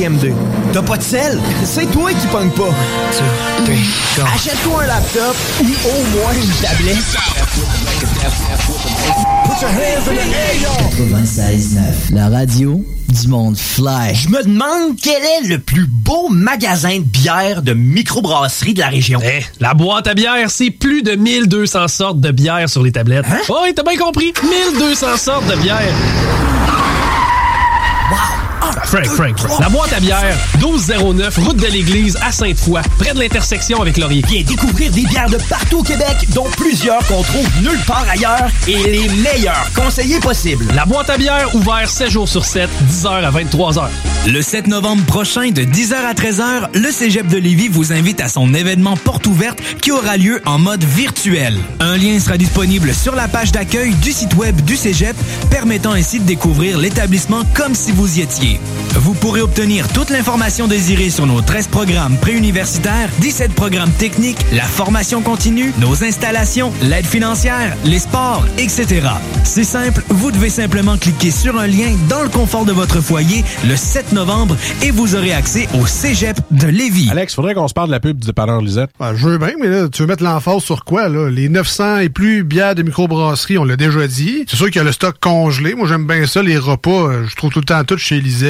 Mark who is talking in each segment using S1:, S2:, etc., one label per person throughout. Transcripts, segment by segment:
S1: JM2. T'as pas de sel? C'est toi qui pognes pas. Achète-toi un laptop ou au moins une tablette. Put your hands in the air,
S2: 96.9, la radio du monde fly.
S1: Je me demande quel est le plus beau magasin de bière de microbrasserie de la région.
S3: Eh, la boîte à bière, c'est plus de 1200 sortes de bière sur les tablettes.
S1: Hein?
S3: Oh, oui, t'as bien compris. 1200 sortes de bière. Frank, Frank, Frank. La boîte à bière, 1209, route de l'église à Sainte-Foy, près de l'intersection avec Laurier.
S1: Viens découvrir des bières de partout au Québec, dont plusieurs qu'on trouve nulle part ailleurs et les meilleurs conseillers possibles.
S3: La boîte à bière, ouvert 7 jours sur 7, 10h à 23h.
S4: Le 7 novembre prochain, de 10h à 13h, le Cégep de Lévis vous invite à son événement porte ouverte qui aura lieu en mode virtuel. Un lien sera disponible sur la page d'accueil du site web du Cégep, permettant ainsi de découvrir l'établissement comme si vous y étiez. Vous pourrez obtenir toute l'information désirée sur nos 13 programmes préuniversitaires, 17 programmes techniques, la formation continue, nos installations, l'aide financière, les sports, etc. C'est simple, vous devez simplement cliquer sur un lien dans le confort de votre foyer le 7 novembre et vous aurez accès au Cégep de Lévis.
S5: Alex, faudrait qu'on se parle de la pub du dépanneur Lisette.
S6: Ben, je veux bien, mais là, tu veux mettre l'emphase sur quoi, là? Les 900 et plus bières de microbrasserie, on l'a déjà dit. C'est sûr qu'il y a le stock congelé. Moi, j'aime bien ça. Les repas, euh, je trouve tout le temps tout chez Lisette.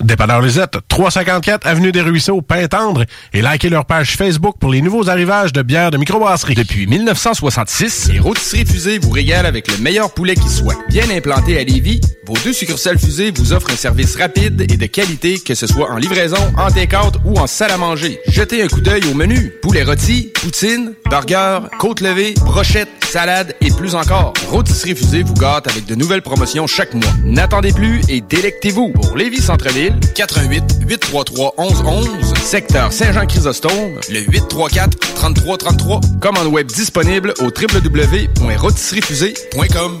S5: Dépanneur Lisette, 354 Avenue des Ruisseaux, Pintendre, et likez leur page Facebook pour les nouveaux arrivages de bières de microbrasserie.
S7: Depuis 1966, les rôtisseries fusées vous régalent avec le meilleur poulet qui soit. Bien implanté à Lévis, vos deux succursales fusées vous offrent un service rapide et de qualité, que ce soit en livraison, en take-out ou en salle à manger. Jetez un coup d'œil au menu. Poulet rôti, poutine, burger, côte levée, brochette, salade et plus encore. Rôtisserie fusée vous gâte avec de nouvelles promotions chaque mois. N'attendez plus et délectez-vous. Pour Lévis Centre-Ville, 88 833 1111, secteur Saint-Jean-Chrysostome, le 834 3333. Commande web disponible au www.rôtisseriefusée.com.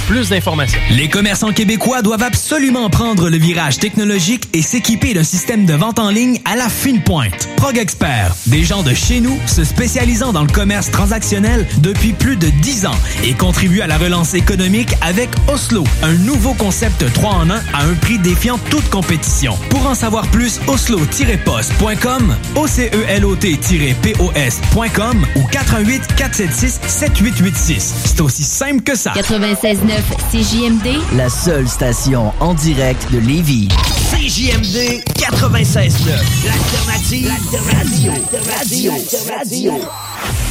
S3: plus d'informations.
S4: Les commerçants québécois doivent absolument prendre le virage technologique et s'équiper d'un système de vente en ligne à la fine pointe. Prog Expert, des gens de chez nous se spécialisant dans le commerce transactionnel depuis plus de 10 ans et contribuent à la relance économique avec Oslo, un nouveau concept 3 en 1 à un prix défiant toute compétition. Pour en savoir plus, oslo-post.com, OCELOT-POS.com ou 88 476 7886. C'est aussi simple que ça.
S8: 96.9 CJMD,
S2: La seule station en direct de Lévis.
S1: CJMD 96.9, l'alternative radio. radio. radio.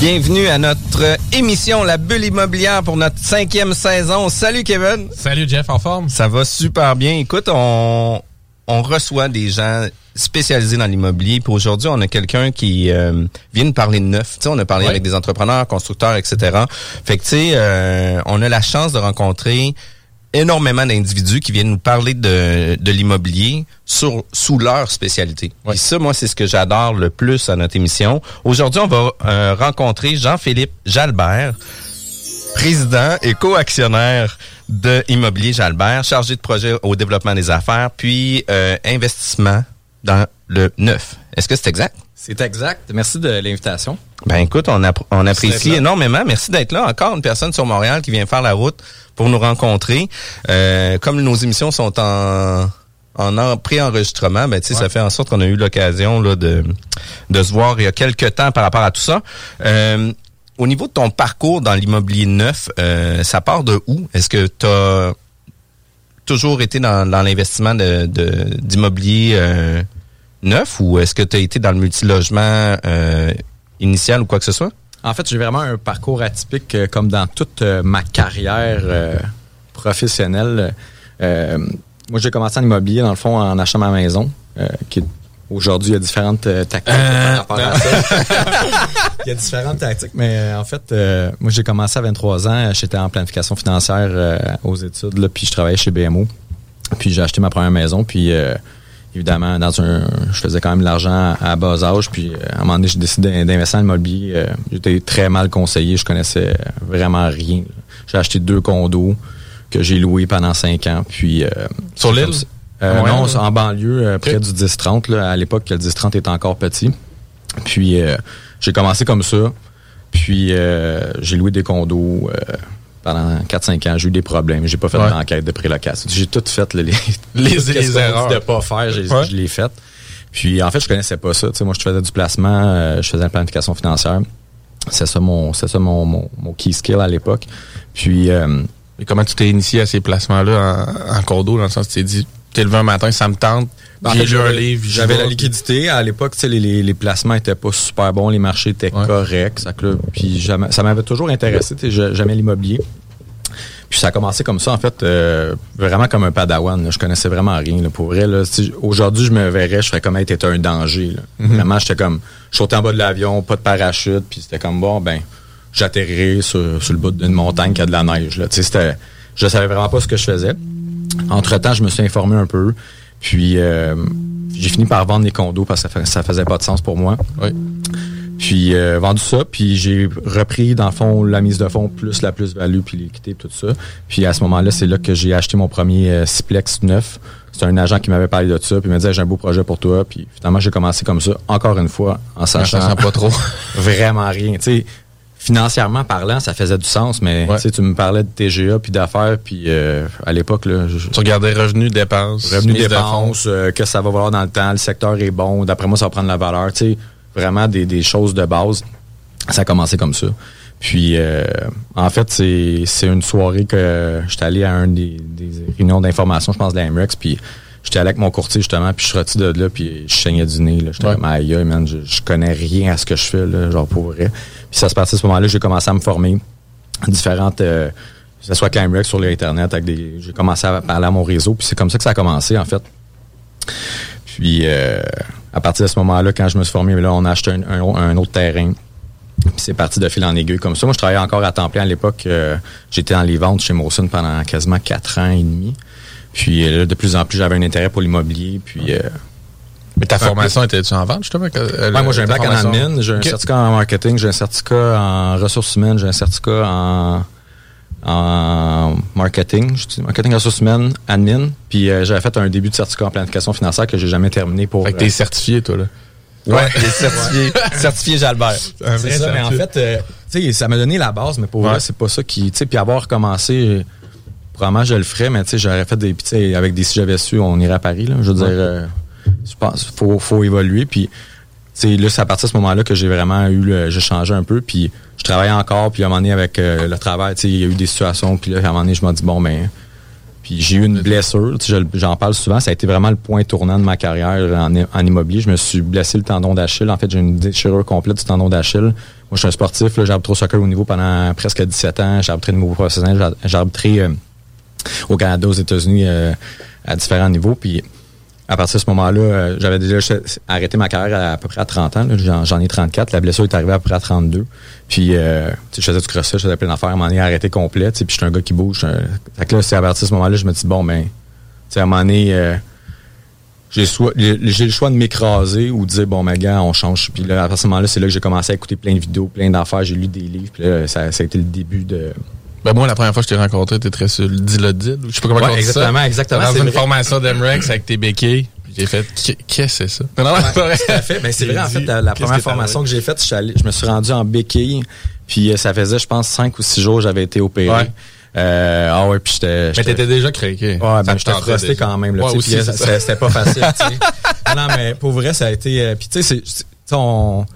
S9: Bienvenue à notre émission La Bulle Immobilière pour notre cinquième saison. Salut Kevin.
S3: Salut Jeff, en forme?
S9: Ça va super bien. Écoute, on, on reçoit des gens spécialisés dans l'immobilier. Puis aujourd'hui, on a quelqu'un qui euh, vient nous parler de neuf. Tu sais, on a parlé avec des entrepreneurs, constructeurs, etc. Fait que tu sais, euh, on a la chance de rencontrer énormément d'individus qui viennent nous parler de, de l'immobilier sur sous leur spécialité. Et ça, moi, c'est ce que j'adore le plus à notre émission. Aujourd'hui, on va euh, rencontrer Jean-Philippe Jalbert, président et co-actionnaire de Immobilier Jalbert, chargé de projet au développement des affaires, puis euh, investissement dans le neuf. Est-ce que c'est exact?
S10: C'est exact. Merci de l'invitation.
S9: Ben écoute, on, app- on apprécie énormément. Merci d'être là. Encore une personne sur Montréal qui vient faire la route pour nous rencontrer. Euh, comme nos émissions sont en en en- pré-enregistrement, ben ça fait en sorte qu'on a eu l'occasion là de de se voir il y a quelques temps par rapport à tout ça. Euh, au niveau de ton parcours dans l'immobilier neuf, euh, ça part de où? Est-ce que tu as toujours été dans, dans l'investissement de de- d'immobilier euh, neuf ou est-ce que tu as été dans le multilogement euh, initial ou quoi que ce soit?
S10: En fait, j'ai vraiment un parcours atypique euh, comme dans toute euh, ma carrière professionnelle. Moi, j'ai commencé en immobilier, dans le fond, en achetant ma maison, qui est- Aujourd'hui, il y a différentes euh, tactiques par rapport à ça. il y a différentes tactiques, mais euh, en fait, moi, j'ai commencé à 23 ans. J'étais en planification financière aux études, là, puis je travaillais chez BMO. Puis j'ai acheté ma première maison, puis évidemment, dans un, je faisais quand même de l'argent à bas âge, puis euh, à un moment donné, j'ai décidé d'investir en immobilier. Euh, J'étais très mal conseillé, je connaissais vraiment rien. J'ai acheté deux condos que j'ai loués pendant cinq ans, puis... euh,
S3: Sur l'île?
S10: Euh,
S3: Montréal,
S10: non, c'est en banlieue, euh, près du 10-30. là. À l'époque, le 10-30 était encore petit. Puis euh, j'ai commencé comme ça. Puis euh, j'ai loué des condos euh, pendant 4-5 ans. J'ai eu des problèmes. J'ai pas fait
S3: Ouais.
S10: d'enquête de prélocation. J'ai tout fait là, les,
S3: Les- erreurs.
S10: de pas faire.
S3: Ouais.
S10: Je l'ai fait. Puis en fait, je connaissais pas ça. Tu sais, moi, je faisais du placement, euh, je faisais la planification financière. C'est ça mon, c'est ça mon, mon, mon key skill à l'époque. Puis euh,
S5: Et comment tu t'es initié à ces placements-là en, en condo, dans le sens tu t'es dit, t'es levé un matin, ça me tente,
S10: Ben, en
S5: j'ai lu un
S10: j'avais-
S5: livre,
S10: J'avais
S5: vais.
S10: la liquidité. À l'époque, les, les, les placements étaient pas super bons, les marchés étaient corrects. Ça, là, puis ça m'avait toujours intéressé. J'aimais l'immobilier. Puis ça a commencé comme ça, en fait, euh, vraiment comme un padawan. là. Je connaissais vraiment rien. Là, pour vrai, aujourd'hui, je me verrais, je ferais comme être un danger. là.
S5: Mhm.
S10: Vraiment, j'étais comme, je sautais en bas de l'avion, pas de parachute, puis c'était comme, bon, ben, sur, sur le bout d'une montagne qui a de la neige. Là. C'était- Je savais vraiment pas ce que je faisais. Entre-temps, je me suis informé un peu. Puis euh, j'ai fini par vendre les condos parce que ça, ça faisait pas de sens pour moi. Puis euh, vendu ça, puis j'ai repris dans le fond la mise de fonds plus la plus-value puis l'équité tout ça. Puis à ce moment-là, c'est là que j'ai acheté mon premier euh, Ciplex neuf. C'est un agent qui m'avait parlé de ça, puis il m'a dit j'ai un beau projet pour toi. Puis finalement, j'ai commencé comme ça, encore une fois, en sachant
S5: sachant pas trop.
S10: vraiment rien. Tu sais, financièrement parlant, ça faisait du sens, mais tu me parlais de TGA puis d'affaires, puis euh, à l'époque, là, je-
S5: Tu regardais revenus, dépenses,
S10: Revenus, dépenses, euh, que ça va valoir dans le temps, le secteur est bon, d'après moi, ça va prendre la valeur. Tu sais, vraiment des, des choses de base. Ça a commencé comme ça. Puis, euh, en fait, c'est c'est une soirée que j'étais allé à un des, des réunions d'information, je pense, de la MREX, puis j'étais allé avec mon courtier, justement, puis je suis sorti de là, puis je saignais du nez. J'étais
S5: Ouais.
S10: comme, aïe, man, je, je connais rien à ce que je fais, là, genre, pour vrai. Puis ça se passait à ce moment-là, j'ai commencé à me former différentes... euh, que ce soit Climerex sur l'Internet, avec des. J'ai commencé à parler à mon réseau, puis c'est comme ça que ça a commencé, en fait. Puis euh, à partir de ce moment-là, quand je me suis formé, là, on a acheté un, un- un autre terrain. Puis c'est parti de fil en aiguille comme ça. Moi, je travaillais encore à temps plein à l'époque. euh, J'étais dans les ventes chez Mawson pendant quasiment quatre ans et demi. Puis euh, là, de plus en plus, j'avais un intérêt pour l'immobilier. Puis, euh,
S5: Mais ta formation était-tu en vente, justement? Euh,
S10: Ouais, moi, j'ai un bac en admin, j'ai un certificat en marketing, j'ai un certificat en ressources humaines, j'ai un certificat en en marketing, marketing ressources humaines, admin. Puis euh, j'avais fait un début de certificat en planification financière que j'ai jamais terminé pour.
S9: Fait que t'es certifié, toi, là.
S10: Ouais,
S9: t'es certifié, certifié Jalbert.
S10: C'est ça, mais en fait, tu sais, ça m'a donné la base, mais pour
S9: Ouais.
S10: vrai, c'est pas ça qui. Tu sais, puis avoir commencé, probablement je le ferais, mais tu sais, j'aurais fait des. puis avec des si j'avais su, on irait à Paris, là. Je veux
S9: Ouais.
S10: dire, euh, je pense, faut, faut évoluer. Puis, sais, là, c'est à partir de ce moment-là que j'ai vraiment eu le. J'ai changé un peu, puis je travaillais encore, puis à un moment donné, avec euh, le travail, tu sais, il y a eu des situations, puis là, à un moment donné, je me dis, bon, ben. Puis j'ai eu une blessure, tu sais, je- j'en parle souvent, ça a été vraiment le point tournant de ma carrière en, en immobilier. Je me suis blessé le tendon d'Achille. En fait, j'ai une déchirure complète du tendon d'Achille. Moi, je suis un sportif, là, j'ai arbitré au soccer au niveau pendant presque 17 ans. J'ai arbitré au niveau professionnel, j'ai- j'ai arbitré euh, au Canada, aux États-Unis euh, à différents niveaux. Puis à partir de ce moment-là, euh, j'avais déjà arrêté ma carrière à, peu près à 30 ans. J'en, ai 34. La blessure est arrivée à peu près à 32. Puis euh, je faisais du crossfit, je faisais plein d'affaires. Moment donné, arrêté complet. Puis je suis un gars qui bouge. euh, fait que là, c'est à partir de ce moment-là, je me dis, bon, ben, à un moment donné, j'ai, le choix de m'écraser ou de dire, bon, mais gars, on change. Puis là, à partir de ce moment-là, c'est là que j'ai commencé à écouter plein de vidéos, plein d'affaires. J'ai lu des livres. Puis là, ça a été le début de...
S9: Ben moi, la première fois que je t'ai rencontré, t'étais très sur le dilodil. Je sais pas comment
S10: Ouais,
S9: on dit ça.
S10: exactement, exactement,
S9: Dans une formation d'Emrex avec tes béquilles. J'ai fait, Qu'est- qu'est-ce que c'est ça? Non, non, vrai.
S10: Tout à fait. Ben, c'est vrai, en fait, la, première
S9: que
S10: formation que j'ai faite, je, je me suis rendu en béquille. Puis euh, ça faisait, je pense, cinq ou six jours que j'avais été opéré.
S9: Ouais.
S10: Euh, ah ouais, puis j'étais.
S9: Mais t'étais déjà craqué.
S10: Ouais, ben j'étais frosté quand même. Là,
S9: Ouais, aussi,
S10: euh, c'était pas facile. tu sais. non, mais pour vrai, ça a été. Puis tu sais,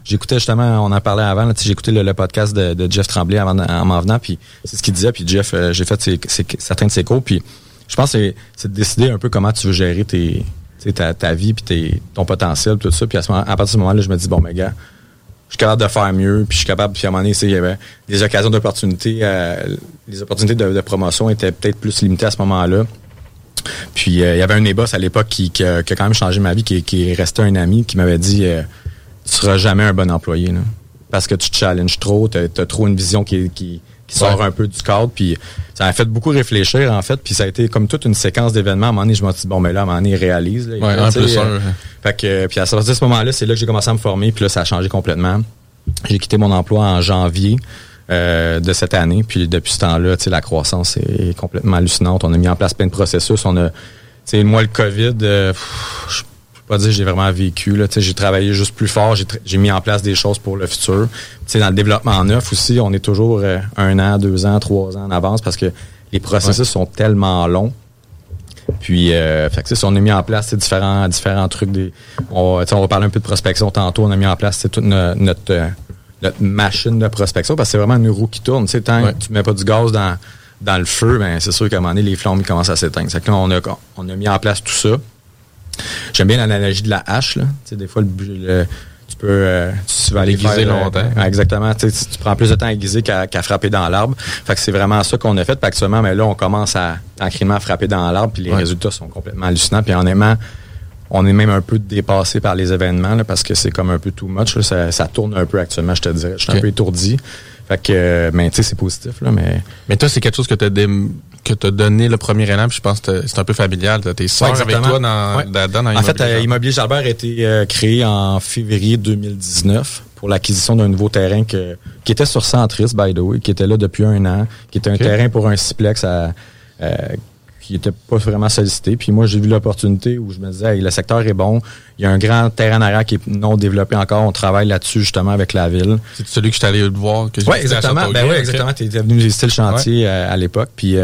S10: j'écoutais justement, on en parlait avant. sais, J'écoutais le, podcast de, Jeff Tremblay avant, en m'en venant. Puis c'est ce qu'il disait. Puis Jeff, euh, j'ai fait ses- certains de ses cours. Puis je pense que c'est- de décider un peu comment tu veux gérer ta, vie puis ton potentiel tout ça. Puis à, ce moment, à partir de ce moment-là, je me dis bon, mais gars, je suis capable de faire mieux, puis je suis capable, puis à un moment donné, il y avait des occasions d'opportunités, euh, les opportunités de, promotion étaient peut-être plus limitées à ce moment-là. Puis euh, il y avait un de mes boss à l'époque qui, a, quand même changé ma vie, qui, est resté un ami, qui m'avait dit Tu seras jamais un bon employé, là, parce que tu te challenges trop, tu as, trop une vision qui, qui, qui sort
S9: Ouais.
S10: un peu du cadre, puis ça m'a fait beaucoup réfléchir, en fait, puis ça a été comme toute une séquence d'événements. À un moment donné, je me suis dit Bon, mais là, à un moment donné, il réalise. Là,
S9: Ouais, un plus
S10: euh, fait que, puis à partir de ce moment-là, c'est là que j'ai commencé à me former, puis là, ça a changé complètement. J'ai quitté mon emploi en janvier euh, de cette année, puis depuis ce temps-là, la croissance est complètement hallucinante. On a mis en place plein de processus. On a, moi, le COVID, euh, pff, pas dire que j'ai vraiment vécu. Là, j'ai travaillé juste plus fort, j'ai, mis en place des choses pour le futur. Dans le développement neuf aussi, on est toujours euh, un an, deux ans, trois ans en avance parce que les processus sont tellement longs. Puis, euh, fait que, on a mis en place différents, différents trucs. Des, on, on va parler un peu de prospection tantôt. On a mis en place toute no- notre, euh, notre machine de prospection parce que c'est vraiment une roue qui tourne. Tu sais, tant que tu mets pas du gaz dans, dans le feu, ben, c'est sûr qu'à un moment donné, les flammes commencent à s'éteindre. C'est que là, on a, on a mis en place tout ça. J'aime bien l'analogie de la hache. Là. Tu sais, des fois, le, le- tu peux, euh, tu vas aller
S9: Aiguiser
S10: faire, euh,
S9: longtemps.
S10: exactement. Tu, prends plus de temps à aiguiser qu'à frapper dans l'arbre. Fait que c'est vraiment ça qu'on a fait. Puis actuellement, mais là, on commence à tranquillement frapper dans l'arbre. Puis les
S9: Ouais.
S10: résultats sont complètement hallucinants. Puis honnêtement, on est même un peu dépassé par les événements là, parce que c'est comme un peu too much. là. Ça, ça tourne un peu actuellement, je te dirais. Je suis un peu étourdi. Fait que, euh, mais tu sais, c'est positif, là, mais...
S9: Mais toi, c'est quelque chose que tu as, donné le premier élan, puis je pense que c'est un peu familial. Tes sœurs
S10: Ouais,
S9: avec toi dans,
S10: Ouais.
S9: là-dedans, dans
S10: En fait,
S9: Immobilier
S10: euh, Immobilier Jalbert a été euh, créé en février 2019 pour l'acquisition d'un nouveau terrain que- qui était sur Centris, by the way, qui était là depuis un an, qui était un terrain pour un siplex à, euh, qui était pas vraiment sollicité. Puis moi, j'ai vu l'opportunité où je me disais, hey, le secteur est bon, il y a un grand terrain en arrière qui est non développé encore, on travaille là-dessus justement avec la ville.
S9: C'est celui que je suis allé voir. que j'ai
S10: Oui,
S9: à
S10: exactement. Ben oui, exactement. Tu étais venu visiter le chantier euh, à l'époque. Puis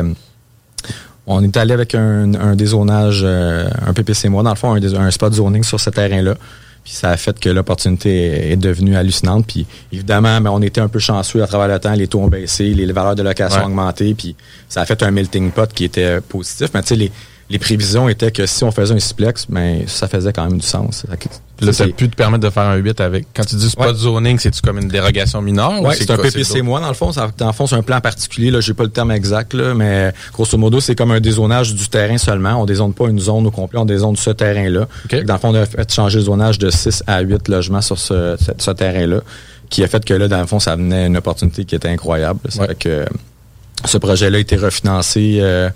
S10: on est allé avec un, un dézonage, euh, un PPC moi, dans le fond, un, spot zoning sur ce terrain-là. Puis ça a fait que l'opportunité est, est devenue hallucinante. Puis évidemment, ben, on était un peu chanceux à travers le temps. Les taux ont baissé, les, les valeurs de location
S9: Ouais.
S10: ont augmenté. Puis ça a fait un melting pot qui était positif. Mais tu sais, les, les prévisions étaient que si on faisait un siplex, ben, ça faisait quand même du sens.
S9: Là, ça a pu te permettre de faire un 8 avec. Quand tu dis spot
S10: Ouais.
S9: zoning, c'est-tu comme une dérogation mineure? ou
S10: Oui, c'est un PPC moi dans le fond. Ça, dans le fond, c'est un plan particulier. Là, j'ai pas le terme exact, là, mais grosso modo, c'est comme un dézonage du terrain seulement. On dézone pas une zone au complet, on dézone ce terrain-là. Dans le fond, on a fait changer le zonage de 6 à 8 logements sur ce, ce, ce terrain-là, qui a fait que là, dans le fond, ça venait une opportunité qui était incroyable. Ça fait que euh, ce projet-là a été refinancé euh,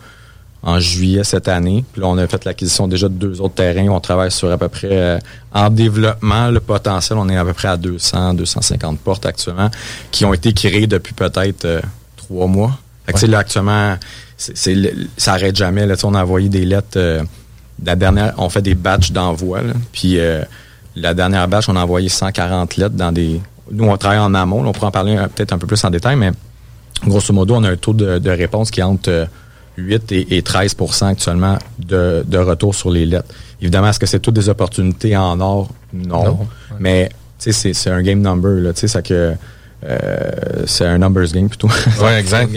S10: en juillet cette année. Puis là, on a fait l'acquisition déjà de deux autres terrains. On travaille sur à peu près, euh, en développement, le potentiel, on est à peu près à 200, 250 portes actuellement, qui ont été créées depuis peut-être euh, trois mois. Fait que, là, actuellement, ça arrête jamais. Là, on a envoyé des lettres. euh, la dernière, on fait des batchs d'envoi. Puis la dernière batch, on a envoyé 140 lettres dans des. Nous, on travaille en amont. on pourra en parler peut-être un peu plus en détail, mais grosso modo, on a un taux de, de réponse qui est entre 8 et, et 13% actuellement de, de retour sur les lettres. Évidemment, est-ce que c'est toutes des opportunités en or? Non.
S9: Non.
S10: Mais tu sais, c'est, c'est un game number. Là, tu sais, ça que euh, c'est un numbers game plutôt.
S9: Ouais, exact.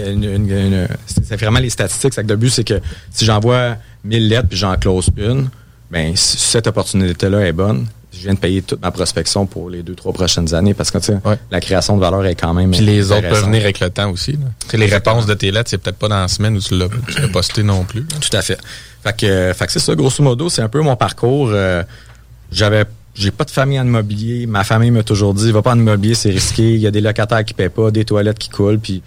S10: C'est vraiment les statistiques. C'est que le but, c'est que si j'envoie 1000 lettres puis j'en close une, ben, si cette opportunité-là est bonne, je viens de payer toute ma prospection pour les deux, trois prochaines années parce que tu sais, la création de valeur est quand même.
S7: Puis les autres peuvent venir avec le temps aussi. là. Les réponses de tes lettres, c'est peut-être pas dans la semaine où tu l'as tu l'as posté non plus. là.
S10: Tout à fait. Fait que, euh, fait que c'est ça, grosso modo, c'est un peu mon parcours. Euh, j'avais, j'ai pas de famille en immobilier. Ma famille m'a toujours dit, va pas en immobilier, c'est risqué. Il y a des locataires qui paient pas, des toilettes qui coulent, puis.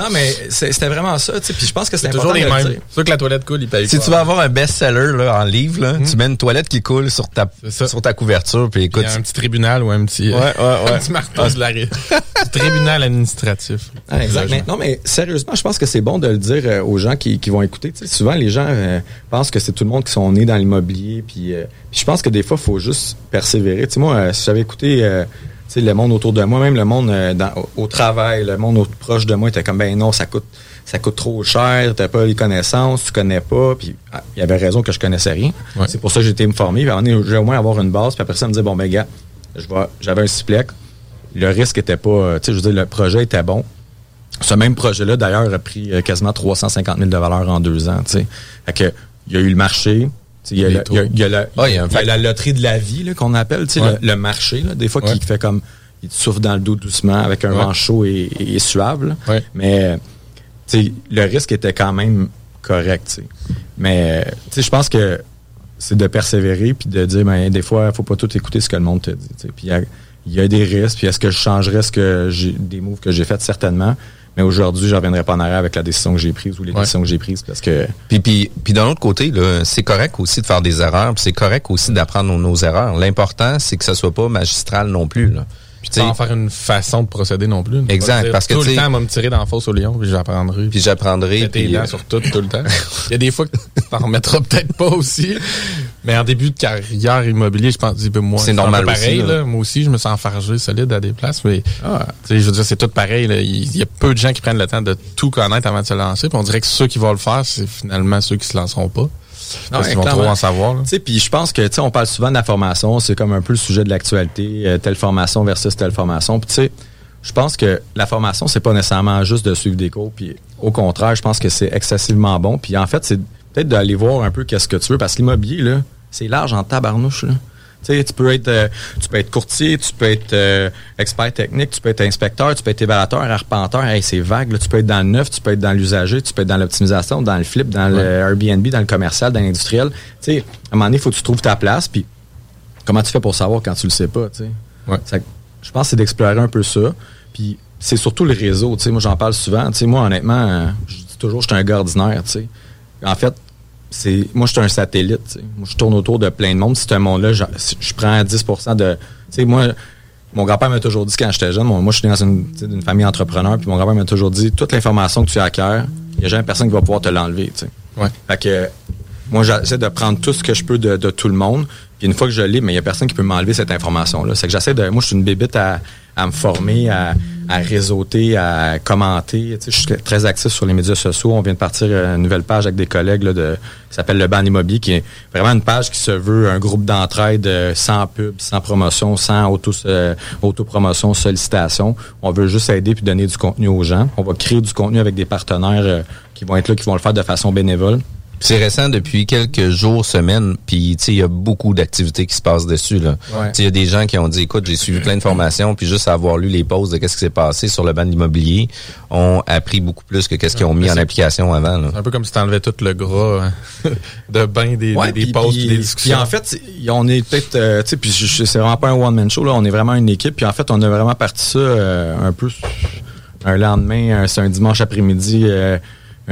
S10: Non, mais c'est- c'était vraiment ça, tu sais. Puis je pense que c'est
S7: C'est toujours les mêmes.
S10: dire.
S7: Sûr que la toilette coule, ils payent
S9: Si tu veux avoir un best-seller là, en livre, là, tu mets une toilette qui coule sur ta, sur ta couverture, puis écoute.
S7: Il y a un petit tribunal ou un petit,
S9: Ouais, ouais, ouais.
S7: un petit marteau de la tribunal administratif.
S10: Ah, exact. Mais, non, mais sérieusement, je pense que c'est bon de le dire euh, aux gens qui, qui vont écouter. Tu sais, souvent, les gens euh, pensent que c'est tout le monde qui sont nés dans l'immobilier. Puis, euh, puis je pense que des fois, il faut juste persévérer. Tu sais, moi, euh, si j'avais écouté euh, sais, le monde autour de moi, même le monde euh, dans- au, au travail, le monde au- proche de moi était comme, ben non, ça coûte ça coûte trop cher, t'as pas les connaissances, tu connais pas. Puis ah, il y avait raison que je connaissais rien. C'est pour ça que j'ai été me former. Puis donné, j'ai au moins avoir une base. Puis après ça, me dire, bon, ben gars, je vais- j'avais un Ciplec. Le risque était pas, euh, tu sais, je veux dire, le projet était bon. Ce même projet-là, d'ailleurs, a pris euh, quasiment 350 000 de valeur en deux ans. tu sais. Fait que, il y a eu le marché. Il y, a la-
S9: Ah,
S10: loterie de la vie là, qu'on appelle, tu sais,
S9: Ouais.
S10: le, le marché. là, des fois,
S9: Ouais.
S10: qui fait comme. Il te souffle dans le dos doucement avec un
S9: Ouais.
S10: vent chaud et, et suave. là. Mais tu sais, le risque était quand même correct. tu sais. Mais tu sais, je pense que c'est de persévérer puis de dire ben, des fois, il faut pas tout écouter ce que le monde te dit. tu sais. Puis il y a, il y a des risques. Puis est-ce que je changerais ce que j'ai des moves que j'ai fait certainement. Mais aujourd'hui, je reviendrai pas en arrière avec la décision que j'ai prise ou les
S9: Ouais.
S10: décisions que j'ai prises parce que
S9: Puis, puis, puis d'un autre côté, c'est correct aussi de faire des erreurs, puis c'est correct aussi d'apprendre nos, nos erreurs. L'important, c'est que ça soit pas magistral non plus. Là. Puis,
S7: Sans faire une façon de procéder non plus.
S9: Exact,
S7: dire,
S9: parce que,
S7: tout le temps, on va me tirer dans la fosse au lion, puis j'apprendrai.
S9: Puis j'apprendrai. Puis, euh,
S7: sur tout, tout le temps. Il y a des fois que tu t'en remettras peut-être pas aussi. Mais en début de carrière immobilier, je pense que peu moins.
S9: C'est normal
S7: pareil,
S9: aussi, là.
S7: là. Moi aussi, je me sens enfargé solide à des places, mais
S10: Ah.
S7: tu sais, je veux dire, c'est tout pareil. là. Il il y a peu de gens qui prennent le temps de tout connaître avant de se lancer. Puis on dirait que ceux qui vont le faire, c'est finalement ceux qui se lanceront pas. Parce qu'ils vont trop en savoir.
S10: puis je pense que, on parle souvent de la formation, c'est comme un peu le sujet de l'actualité, euh, telle formation versus telle formation. Puis tu sais, je pense que la formation, c'est pas nécessairement juste de suivre des cours. Puis au contraire, je pense que c'est excessivement bon. Puis en fait, c'est peut-être d'aller voir un peu qu'est-ce que tu veux, parce que l'immobilier, là, c'est large en tabarnouche, là. Tu peux être, euh, tu peux être courtier, tu peux être euh, expert technique, tu peux être inspecteur, tu peux être évaluateur, arpenteur. Hey, c'est vague. Là. Tu peux être dans le neuf, tu peux être dans l'usager, tu peux être dans l'optimisation, dans le flip, dans le Airbnb, dans le commercial, dans l'industriel. Tu sais, à un moment donné, il faut que tu trouves ta place. Puis comment tu fais pour savoir quand tu le sais pas, tu sais? Je pense que c'est d'explorer un peu ça. Puis c'est surtout le réseau. Tu sais, moi, j'en parle souvent. Tu sais, moi, honnêtement, euh, je dis toujours, je suis un gars ordinaire. Tu sais. En fait, c'est moi, je suis un satellite. Moi, je tourne autour de plein de monde. C'est un monde-là, je, je prends 10 de. Tu sais, moi, mon grand-père m'a toujours dit quand j'étais jeune, moi, moi, je suis dans une, une famille entrepreneur, puis mon grand-père m'a toujours dit toute l'information que tu acquiers, il n'y a jamais personne qui va pouvoir te l'enlever. Tu sais.
S7: Ouais.
S10: Fait que moi, j'essaie de prendre tout ce que je peux de, de tout le monde. Puis une fois que je l'ai, mais il n'y a personne qui peut m'enlever cette information-là. C'est que j'essaie de. Moi, je suis une bébite à, à me former, à, à réseauter, à commenter. Tu sais, je suis très actif sur les médias sociaux. On vient de partir euh, une nouvelle page avec des collègues là, de, qui s'appelle Le Ban Immobilier, qui est vraiment une page qui se veut un groupe d'entraide euh, sans pub, sans promotion, sans auto, euh, autopromotion, sollicitation. On veut juste aider puis donner du contenu aux gens. On va créer du contenu avec des partenaires euh, qui vont être là, qui vont le faire de façon bénévole.
S9: C'est récent depuis quelques jours, semaines, puis tu sais, il y a beaucoup d'activités qui se passent dessus. là.
S10: Ouais.
S9: Tu sais, Il y a des gens qui ont dit, écoute, j'ai suivi plein de formations, puis juste avoir lu les posts de qu'est-ce qui s'est passé sur le ban de l'immobilier, ont appris beaucoup plus que qu'est-ce qu'ils ont mis en application avant. là.
S7: C'est un peu comme si t'enlevais tout le gras hein, de bain des,
S10: Ouais,
S7: des, des
S10: puis-
S7: des discussions.
S10: Puis en fait, on est peut-être, euh, tu sais, puis c'est vraiment pas un one man show là. On est vraiment une équipe. Puis en fait, on a vraiment parti ça euh, un peu un lendemain, un- c'est un dimanche après-midi. euh,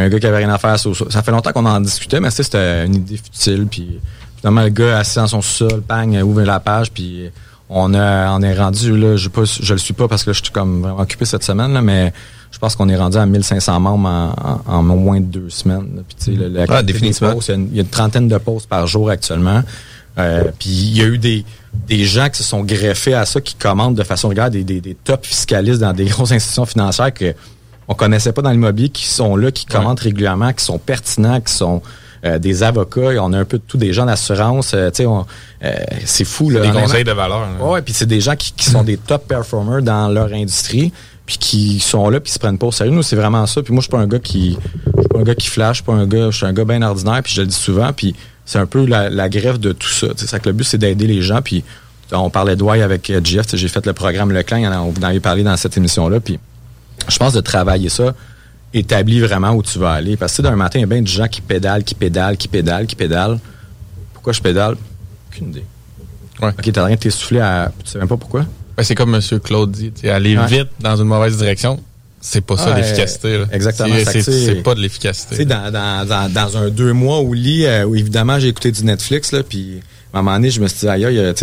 S10: un gars qui avait rien à faire. sur- ça fait longtemps qu'on en discutait, mais c'était une idée futile. Puis finalement, le gars assis dans son sol, bang, ouvre la page, puis On, a, on est rendu, là, je, pas, je le suis pas parce que je suis comme vraiment occupé cette semaine, là, mais je pense qu'on est rendu à 1500 membres en, en, en moins de deux semaines. Puis, tu sais, le- la
S9: Ah, définitivement.
S10: il y, a une, il y a une trentaine de posts par jour actuellement. Euh, puis il y a eu des, des gens qui se sont greffés à ça, qui commandent de façon régulière des, des, des top fiscalistes dans des grosses institutions financières que on connaissait pas dans l'immobilier, qui sont là, qui commentent régulièrement, qui sont pertinents, qui sont euh, des avocats. Et on a un peu de tout, des gens d'assurance. euh, tu sais, on- euh, c'est fou. Là,
S7: Des conseils de valeur. là.
S10: Ouais, puis c'est des gens qui, qui sont des top performers dans leur industrie, puis qui sont là, puis se prennent pas au sérieux. Nous, c'est vraiment ça. Puis moi, je suis pas un gars qui, je suis pas un gars qui flash, je suis pas un gars, je suis un gars bien ordinaire, puis je le dis souvent, puis c'est un peu la, la greffe de tout ça. C'est que le but, c'est d'aider les gens, puis on parlait de Why avec Jeff, j'ai fait le programme a- on vous en avait parlé dans cette émission-là, puis je pense de travailler ça établit vraiment où tu vas aller. Parce que tu sais, d'un matin, il y a bien des gens qui pédalent, qui pédalent, qui pédalent, qui pédalent. Pourquoi je pédale? Aucune idée. Ok, t'as rien de t'essoufflé à. Tu sais même pas pourquoi?
S7: Ben, c'est comme M. Claude dit, aller
S10: Ouais.
S7: vite dans une mauvaise direction, c'est pas ça
S10: Ouais,
S7: l'efficacité.
S10: exactement.
S7: C'est- pas de l'efficacité.
S10: dans, dans, dans, dans un deux mois au lit, euh, où évidemment j'ai écouté du Netflix, là, puis à un moment donné, je me suis dit, aïe,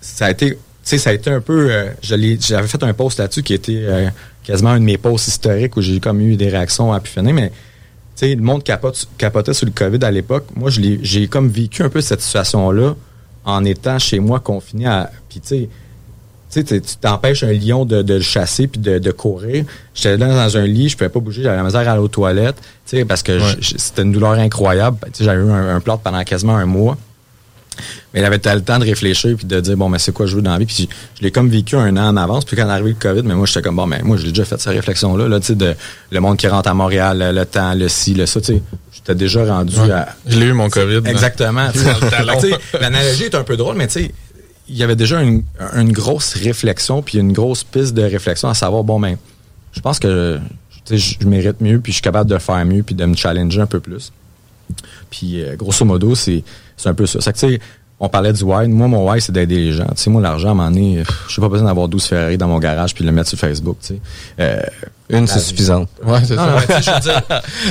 S10: ça a été, sais, ça a été un peu, euh, j'avais fait un post là-dessus qui était euh, quasiment un de mes posts historiques où j'ai comme eu des réactions à finir, mais tu sais, le monde capote, capotait sur le COVID à l'époque. Moi, j'ai comme vécu un peu cette situation-là en étant chez moi confiné à, puis tu sais, tu t'empêches un lion de, de le chasser puis de, de courir. J'étais là dans un lit, je pouvais pas bouger, j'avais la misère à aller aux toilettes, tu sais, parce que c'était une douleur incroyable. Tu sais, j'avais eu un, un plâtre pendant quasiment un mois. Mais il avait le temps de réfléchir puis de dire bon mais c'est quoi je veux dans la vie? Puis je l'ai comme vécu un an en avance puis quand est arrivé le Covid mais moi j'étais comme bon mais moi j'ai déjà fait cette réflexion là là tu sais de le monde qui rentre à Montréal le, le temps le ci le ça tu sais j'étais déjà rendu
S7: Ouais.
S10: à
S7: Je l'ai eu, mon COVID.
S10: Exactement. L'analogie est un peu drôle, mais tu sais, il y avait déjà une, une grosse réflexion, puis une grosse piste de réflexion à savoir, bon, ben, je pense que je mérite mieux, puis je suis capable de faire mieux, puis de me challenger un peu plus. Puis, euh, grosso modo, c'est c'est un peu ça. C'est que, tu sais, on parlait du why. Moi, mon why, c'est d'aider les gens. Tu sais, moi, l'argent, à un moment donné, je n'ai pas besoin d'avoir 12 Ferrari dans mon garage puis de le mettre sur Facebook, tu sais. Euh,
S9: Une, c'est
S10: vie.
S9: suffisante.
S7: Ouais, c'est ça.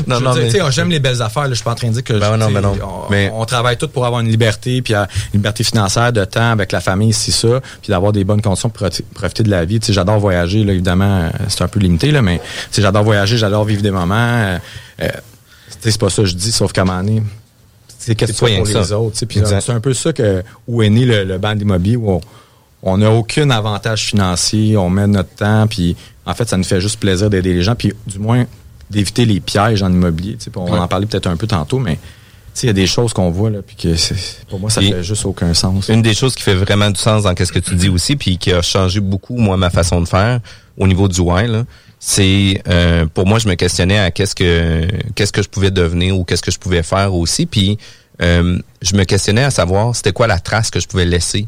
S10: non,
S9: Non, mais-
S10: j'aime les belles affaires. là. Je suis pas en train de dire que
S9: Ben
S10: je-
S9: non, ben non.
S10: On,
S9: Mais-
S10: on travaille tous pour avoir une liberté, puis euh, une liberté financière, de temps avec la famille, c'est ça, puis d'avoir des bonnes conditions pour profiter de la vie. Tu sais, j'adore voyager, là, évidemment, euh, c'est un peu limité, là, mais tu sais, j'adore voyager, j'adore vivre des moments. euh, tu sais, c'est pas ça que je dis, sauf qu'à un moment donné, c'est qu'est-ce que pour les
S9: ça.
S10: autres. Puis c'est un peu ça que où est né le, le banc d'immobilier, où on- n'a aucun avantage financier, on met notre temps, puis en fait, ça nous fait juste plaisir d'aider les gens, puis du moins d'éviter les pièges en immobilier. On
S9: Ouais.
S10: en parlait peut-être un peu tantôt, mais il y a des choses qu'on voit, là, puis que c'est- pour moi, ça
S9: Puis-
S10: fait juste aucun sens.
S9: Une des choses qui fait vraiment du sens dans qu'est-ce que tu dis aussi, puis qui a changé beaucoup moi ma façon de faire au niveau du why, là, c'est euh, pour moi je me questionnais à qu'est-ce que qu'est-ce que je pouvais devenir ou qu'est-ce que je pouvais faire aussi, puis euh, je me questionnais à savoir c'était quoi la trace que je pouvais laisser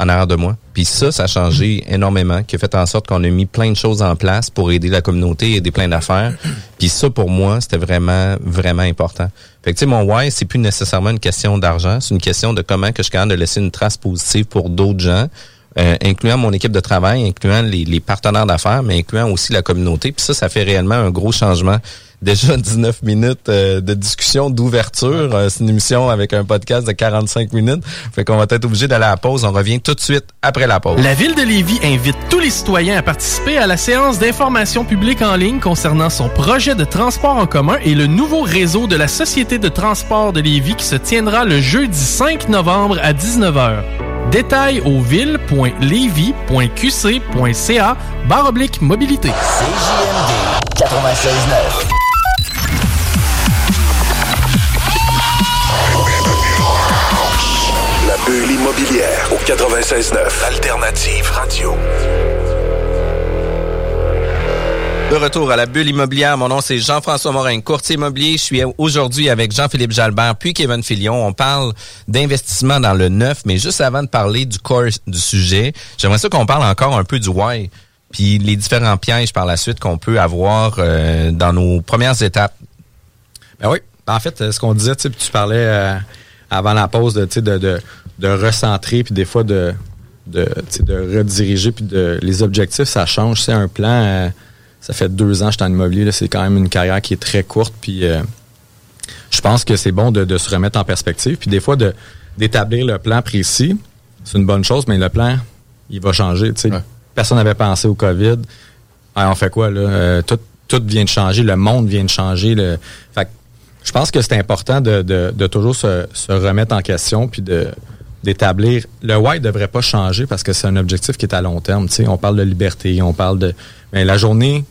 S9: en arrière de moi. Puis ça, ça a changé énormément, qui a fait en sorte qu'on a mis plein de choses en place pour aider la communauté, aider plein d'affaires. Puis ça, pour moi, c'était vraiment, vraiment important. Fait que, tu sais, mon why, c'est plus nécessairement une question d'argent, c'est une question de comment que je suis capable de laisser une trace positive pour d'autres gens, euh, incluant mon équipe de travail, incluant les, les partenaires d'affaires, mais incluant aussi la communauté. Puis ça, ça fait réellement un gros changement. Déjà 19 minutes euh, de discussion, d'ouverture. Euh, c'est une émission avec un podcast de 45 minutes. Fait qu'on va être obligé d'aller à la pause. On revient tout de suite après la pause.
S3: La Ville de Lévis invite tous les citoyens à participer à la séance d'information publique en ligne concernant son projet de transport en commun et le nouveau réseau de la Société de transport de Lévis qui se tiendra le jeudi 5 novembre à 19h. Détails au ville.levy.qc.ca barre oblique mobilité.
S1: CJMD 96.9.
S11: Bulle immobilière au 96.9 Alternative Radio.
S9: De retour à la bulle immobilière, mon nom c'est Jean-François Morin, courtier immobilier. Je suis aujourd'hui avec Jean-Philippe Jalbert puis Kevin Filion. On parle d'investissement dans le neuf, mais juste avant de parler du corps du sujet, j'aimerais ça qu'on parle encore un peu du why, puis les différents pièges par la suite qu'on peut avoir euh, dans nos premières étapes.
S10: Ben oui. En fait, euh, ce qu'on disait, tu sais, puis tu parlais euh, avant la pause de, de recentrer, puis des fois de, de, rediriger, puis de les objectifs, ça change. C'est un plan. euh, ça fait deux ans que je suis en immobilier. là, C'est quand même une carrière qui est très courte. Puis euh, je pense que c'est bon de, de se remettre en perspective. Puis des fois, de d'établir le plan précis, c'est une bonne chose, mais le plan, il va changer. Personne n'avait pensé au COVID. Ah, on fait quoi, là? Euh, tout, tout vient de changer, le monde vient de changer. Le... Fait que je pense que c'est important de, de, de toujours se, se remettre en question puis de d'établir le why ne devrait pas changer parce que c'est un objectif qui est à long terme. On parle de liberté, on parle de. Mais la journée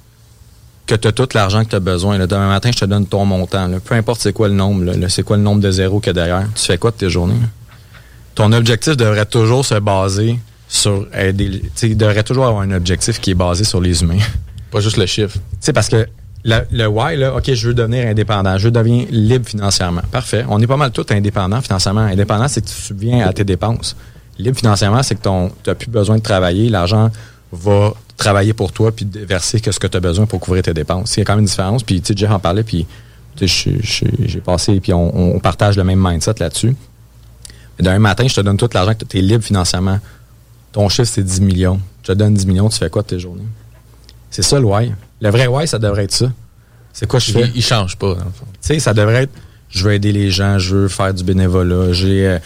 S10: que tu as tout l'argent que tu as besoin, là, demain matin, je te donne ton montant. là. peu importe c'est quoi le nombre, c'est quoi le nombre de zéros qu'il y a derrière. Tu fais quoi de tes journées? là? Ton objectif devrait toujours se baser sur aider. tu sais, Il devrait toujours avoir un objectif qui est basé sur les humains.
S9: Pas juste le chiffre.
S10: Sais, parce que le, le why, là, OK, je veux devenir indépendant, je devenir libre financièrement. Parfait. On est pas mal tous indépendants financièrement. Indépendant, c'est que tu subviens à tes dépenses. Libre financièrement, c'est que tu n'as plus besoin de travailler. L'argent va travailler pour toi puis verser que ce que tu as besoin pour couvrir tes dépenses. Il y a quand même une différence. Puis, tu sais, Jeff en parlait, puis j'ai passé, puis on, on partage le même mindset là-dessus. D'un matin, je te donne tout l'argent que tu es libre financièrement. Ton chiffre, c'est 10 millions. Je te donne 10 millions, tu fais quoi de tes journées? C'est ça le why. Le vrai why, ça devrait être ça. C'est quoi je fais?
S9: Il, il change pas, dans le fond.
S10: Tu sais, ça devrait être je veux aider les gens, je veux faire du bénévolat. J'ai, euh,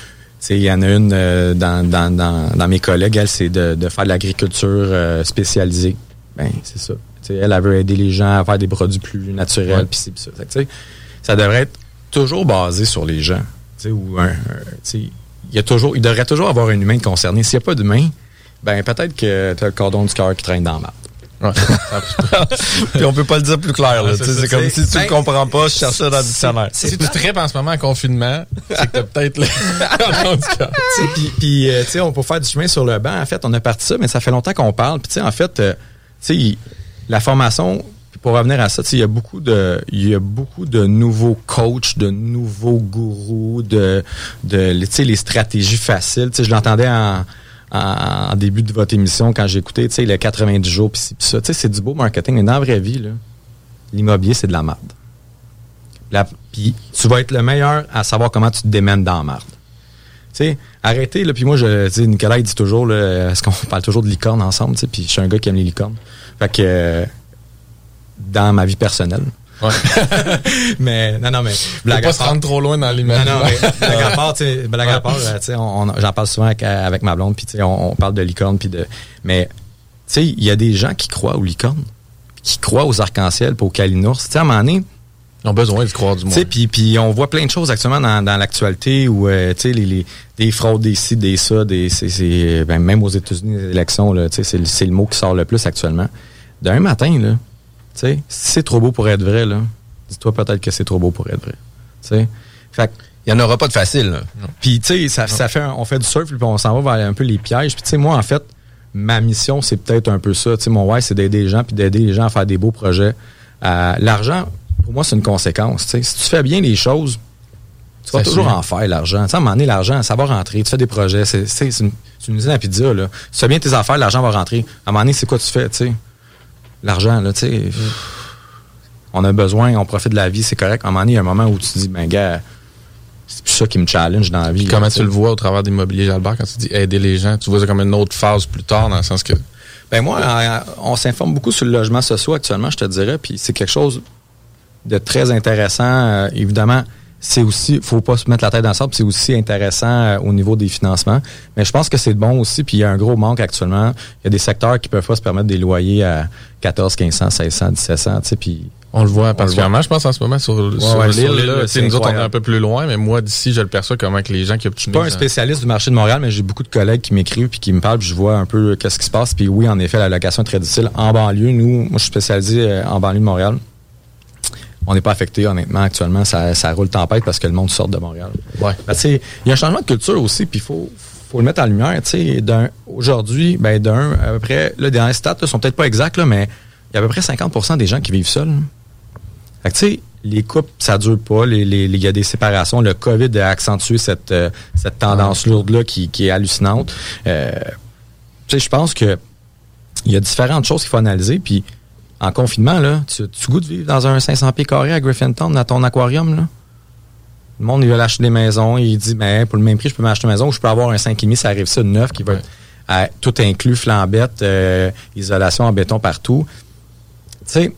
S10: il y en a une euh, dans, dans, dans, dans mes collègues, elle, c'est de, de faire de l'agriculture euh, spécialisée. Ben, c'est ça. Elle, elle veut aider les gens à faire des produits plus naturels, puis ça. Ça devrait être toujours basé sur les gens. Ou un, il y a toujours, il devrait toujours avoir un humain concerné. S'il n'y a pas d'humain, ben peut-être que tu as le cordon du cœur qui traîne dans la marde.
S9: Puis on peut pas le dire plus clair. là.
S10: Ouais, c'est
S9: comme si tu le
S10: Ben,
S9: comprends pas, je cherche ça dans le dictionnaire.
S12: Si tu tripes en ce moment en confinement, c'est que peut-être
S10: Puis, puis, euh, tu sais, on peut faire du chemin sur le banc. En fait, on a parti ça, mais ça fait longtemps qu'on parle. Puis, tu sais, en fait, euh, tu sais, la formation, pour revenir à ça, tu sais, il y a beaucoup de, il y a beaucoup de nouveaux coachs, de nouveaux gourous, de, de, tu sais, les stratégies faciles. Tu sais, je l'entendais en, en, début de votre émission quand écouté, tu sais, les 90 jours, puis ça. C'est du beau marketing, mais dans la vraie vie, l'immobilier, c'est de la merde. Puis tu vas être le meilleur à savoir comment tu te démènes dans la merde. Tu sais, arrêtez, puis moi, je, tu sais, Nicolas, il dit toujours, est-ce qu'on parle toujours de licorne ensemble, tu sais, puis je suis un gars qui aime les licornes. Fait que, dans ma vie personnelle. mais, non, non, mais,
S12: Faut
S10: blague
S12: pas se rendre trop loin dans
S10: non,
S12: l'imaginaire.
S10: non, mais blague à part, tu sais, blague à part, euh, tu sais, j'en parle souvent avec, avec ma blonde, puis tu sais, on, on parle de licorne, puis de, mais, tu sais, il y a des gens qui croient aux licornes, qui croient aux arcs-en-ciel, puis aux calinours. Tu sais, à un moment donné,
S9: Ils ont besoin de croire du
S10: tu sais, puis, puis on voit plein de choses actuellement dans, dans l'actualité où, euh, tu sais, les, les- des fraudes, des ci, des ça, des, ben, même aux États-Unis, les élections, c'est le mot qui sort le plus actuellement. D'un matin, là, tu sais, si c'est trop beau pour être vrai, là, dis-toi peut-être que c'est trop beau pour être vrai. Tu sais, fait
S9: il n'y en aura pas de facile.
S10: puis, tu sais, ça, ça fait, un- on fait du surf, puis on s'en va vers un peu les pièges. Puis, tu sais, moi, en fait, ma mission, c'est peut-être un peu ça. Tu sais, mon why, c'est d'aider les gens, puis d'aider les gens à faire des beaux projets. Euh, L'argent, pour moi, c'est une conséquence. Si tu fais bien les choses, tu vas toujours en faire, l'argent. Tu sais, à un moment donné, l'argent, ça va rentrer. Tu fais des projets. C'est une, une usine à pizza, là. Si tu fais bien tes affaires, l'argent va rentrer. À un moment donné, c'est quoi tu fais, tu sais? L'argent, là, tu sais. On a besoin, on profite de la vie, c'est correct. À un moment donné, il y a un moment où tu te dis, ben, gars, c'est plus ça qui me challenge dans la vie.
S12: Puis comment
S10: tu
S12: le vois au travers d'Immobilier Jalbert quand tu dis aider les gens? Tu vois ça comme une autre phase plus tard dans le sens que.
S10: Ben moi, on s'informe beaucoup sur le logement social actuellement, je te dirais, puis c'est quelque chose de très intéressant. Euh, évidemment, c'est aussi, faut pas se mettre la tête dans le sable, c'est aussi intéressant euh, au niveau des financements. Mais je pense que c'est bon aussi, puis il y a un gros manque actuellement. Il y a des secteurs qui peuvent pas se permettre des loyers à 14, 1500, 1600, 1700, tu sais, puis...
S12: On le voit particulièrement, je pense, en ce moment sur, sur
S10: ouais, sur l'île,
S12: là. Nous autres, on est un peu plus loin, mais moi, d'ici, je le perçois comment que les gens qui
S10: Je suis pas un
S12: optimisent.
S10: spécialiste du marché de Montréal, mais j'ai beaucoup de collègues qui m'écrivent puis qui me parlent, puis je vois un peu qu'est-ce qui se passe. Puis oui, en effet, la location est très difficile. En banlieue, nous, moi, je suis spécialisé euh, en banlieue de Montréal. On n'est pas affecté, honnêtement, actuellement. Ça, ça roule tempête parce que le monde sort de Montréal.
S12: Ouais.
S10: Ben, il y a un changement de culture aussi, puis il faut, faut le mettre en lumière. Tu sais, d'un- aujourd'hui, ben, d'un, à peu près, là, les stats là, sont peut-être pas exacts, là, mais il y a à peu près 50% des gens qui vivent seuls. Fait que, tu sais, les couples, ça dure pas. Les- les- les- Il y a des séparations. Le COVID a accentué cette, euh, cette tendance lourde-là qui, qui est hallucinante. Euh, tu sais, je pense que il y a différentes choses qu'il faut analyser. Puis, en confinement, là, tu, tu goûtes vivre dans un 500 pieds carrés à Griffintown, dans ton aquarium, là? Le monde, il veut acheter des maisons. Il dit, ben, pour le même prix, je peux m'acheter une maison ou je peux avoir un 5,5, ça arrive ça, neuf, qui va être à- tout inclus, flambette, euh, isolation en béton partout. Tu sais,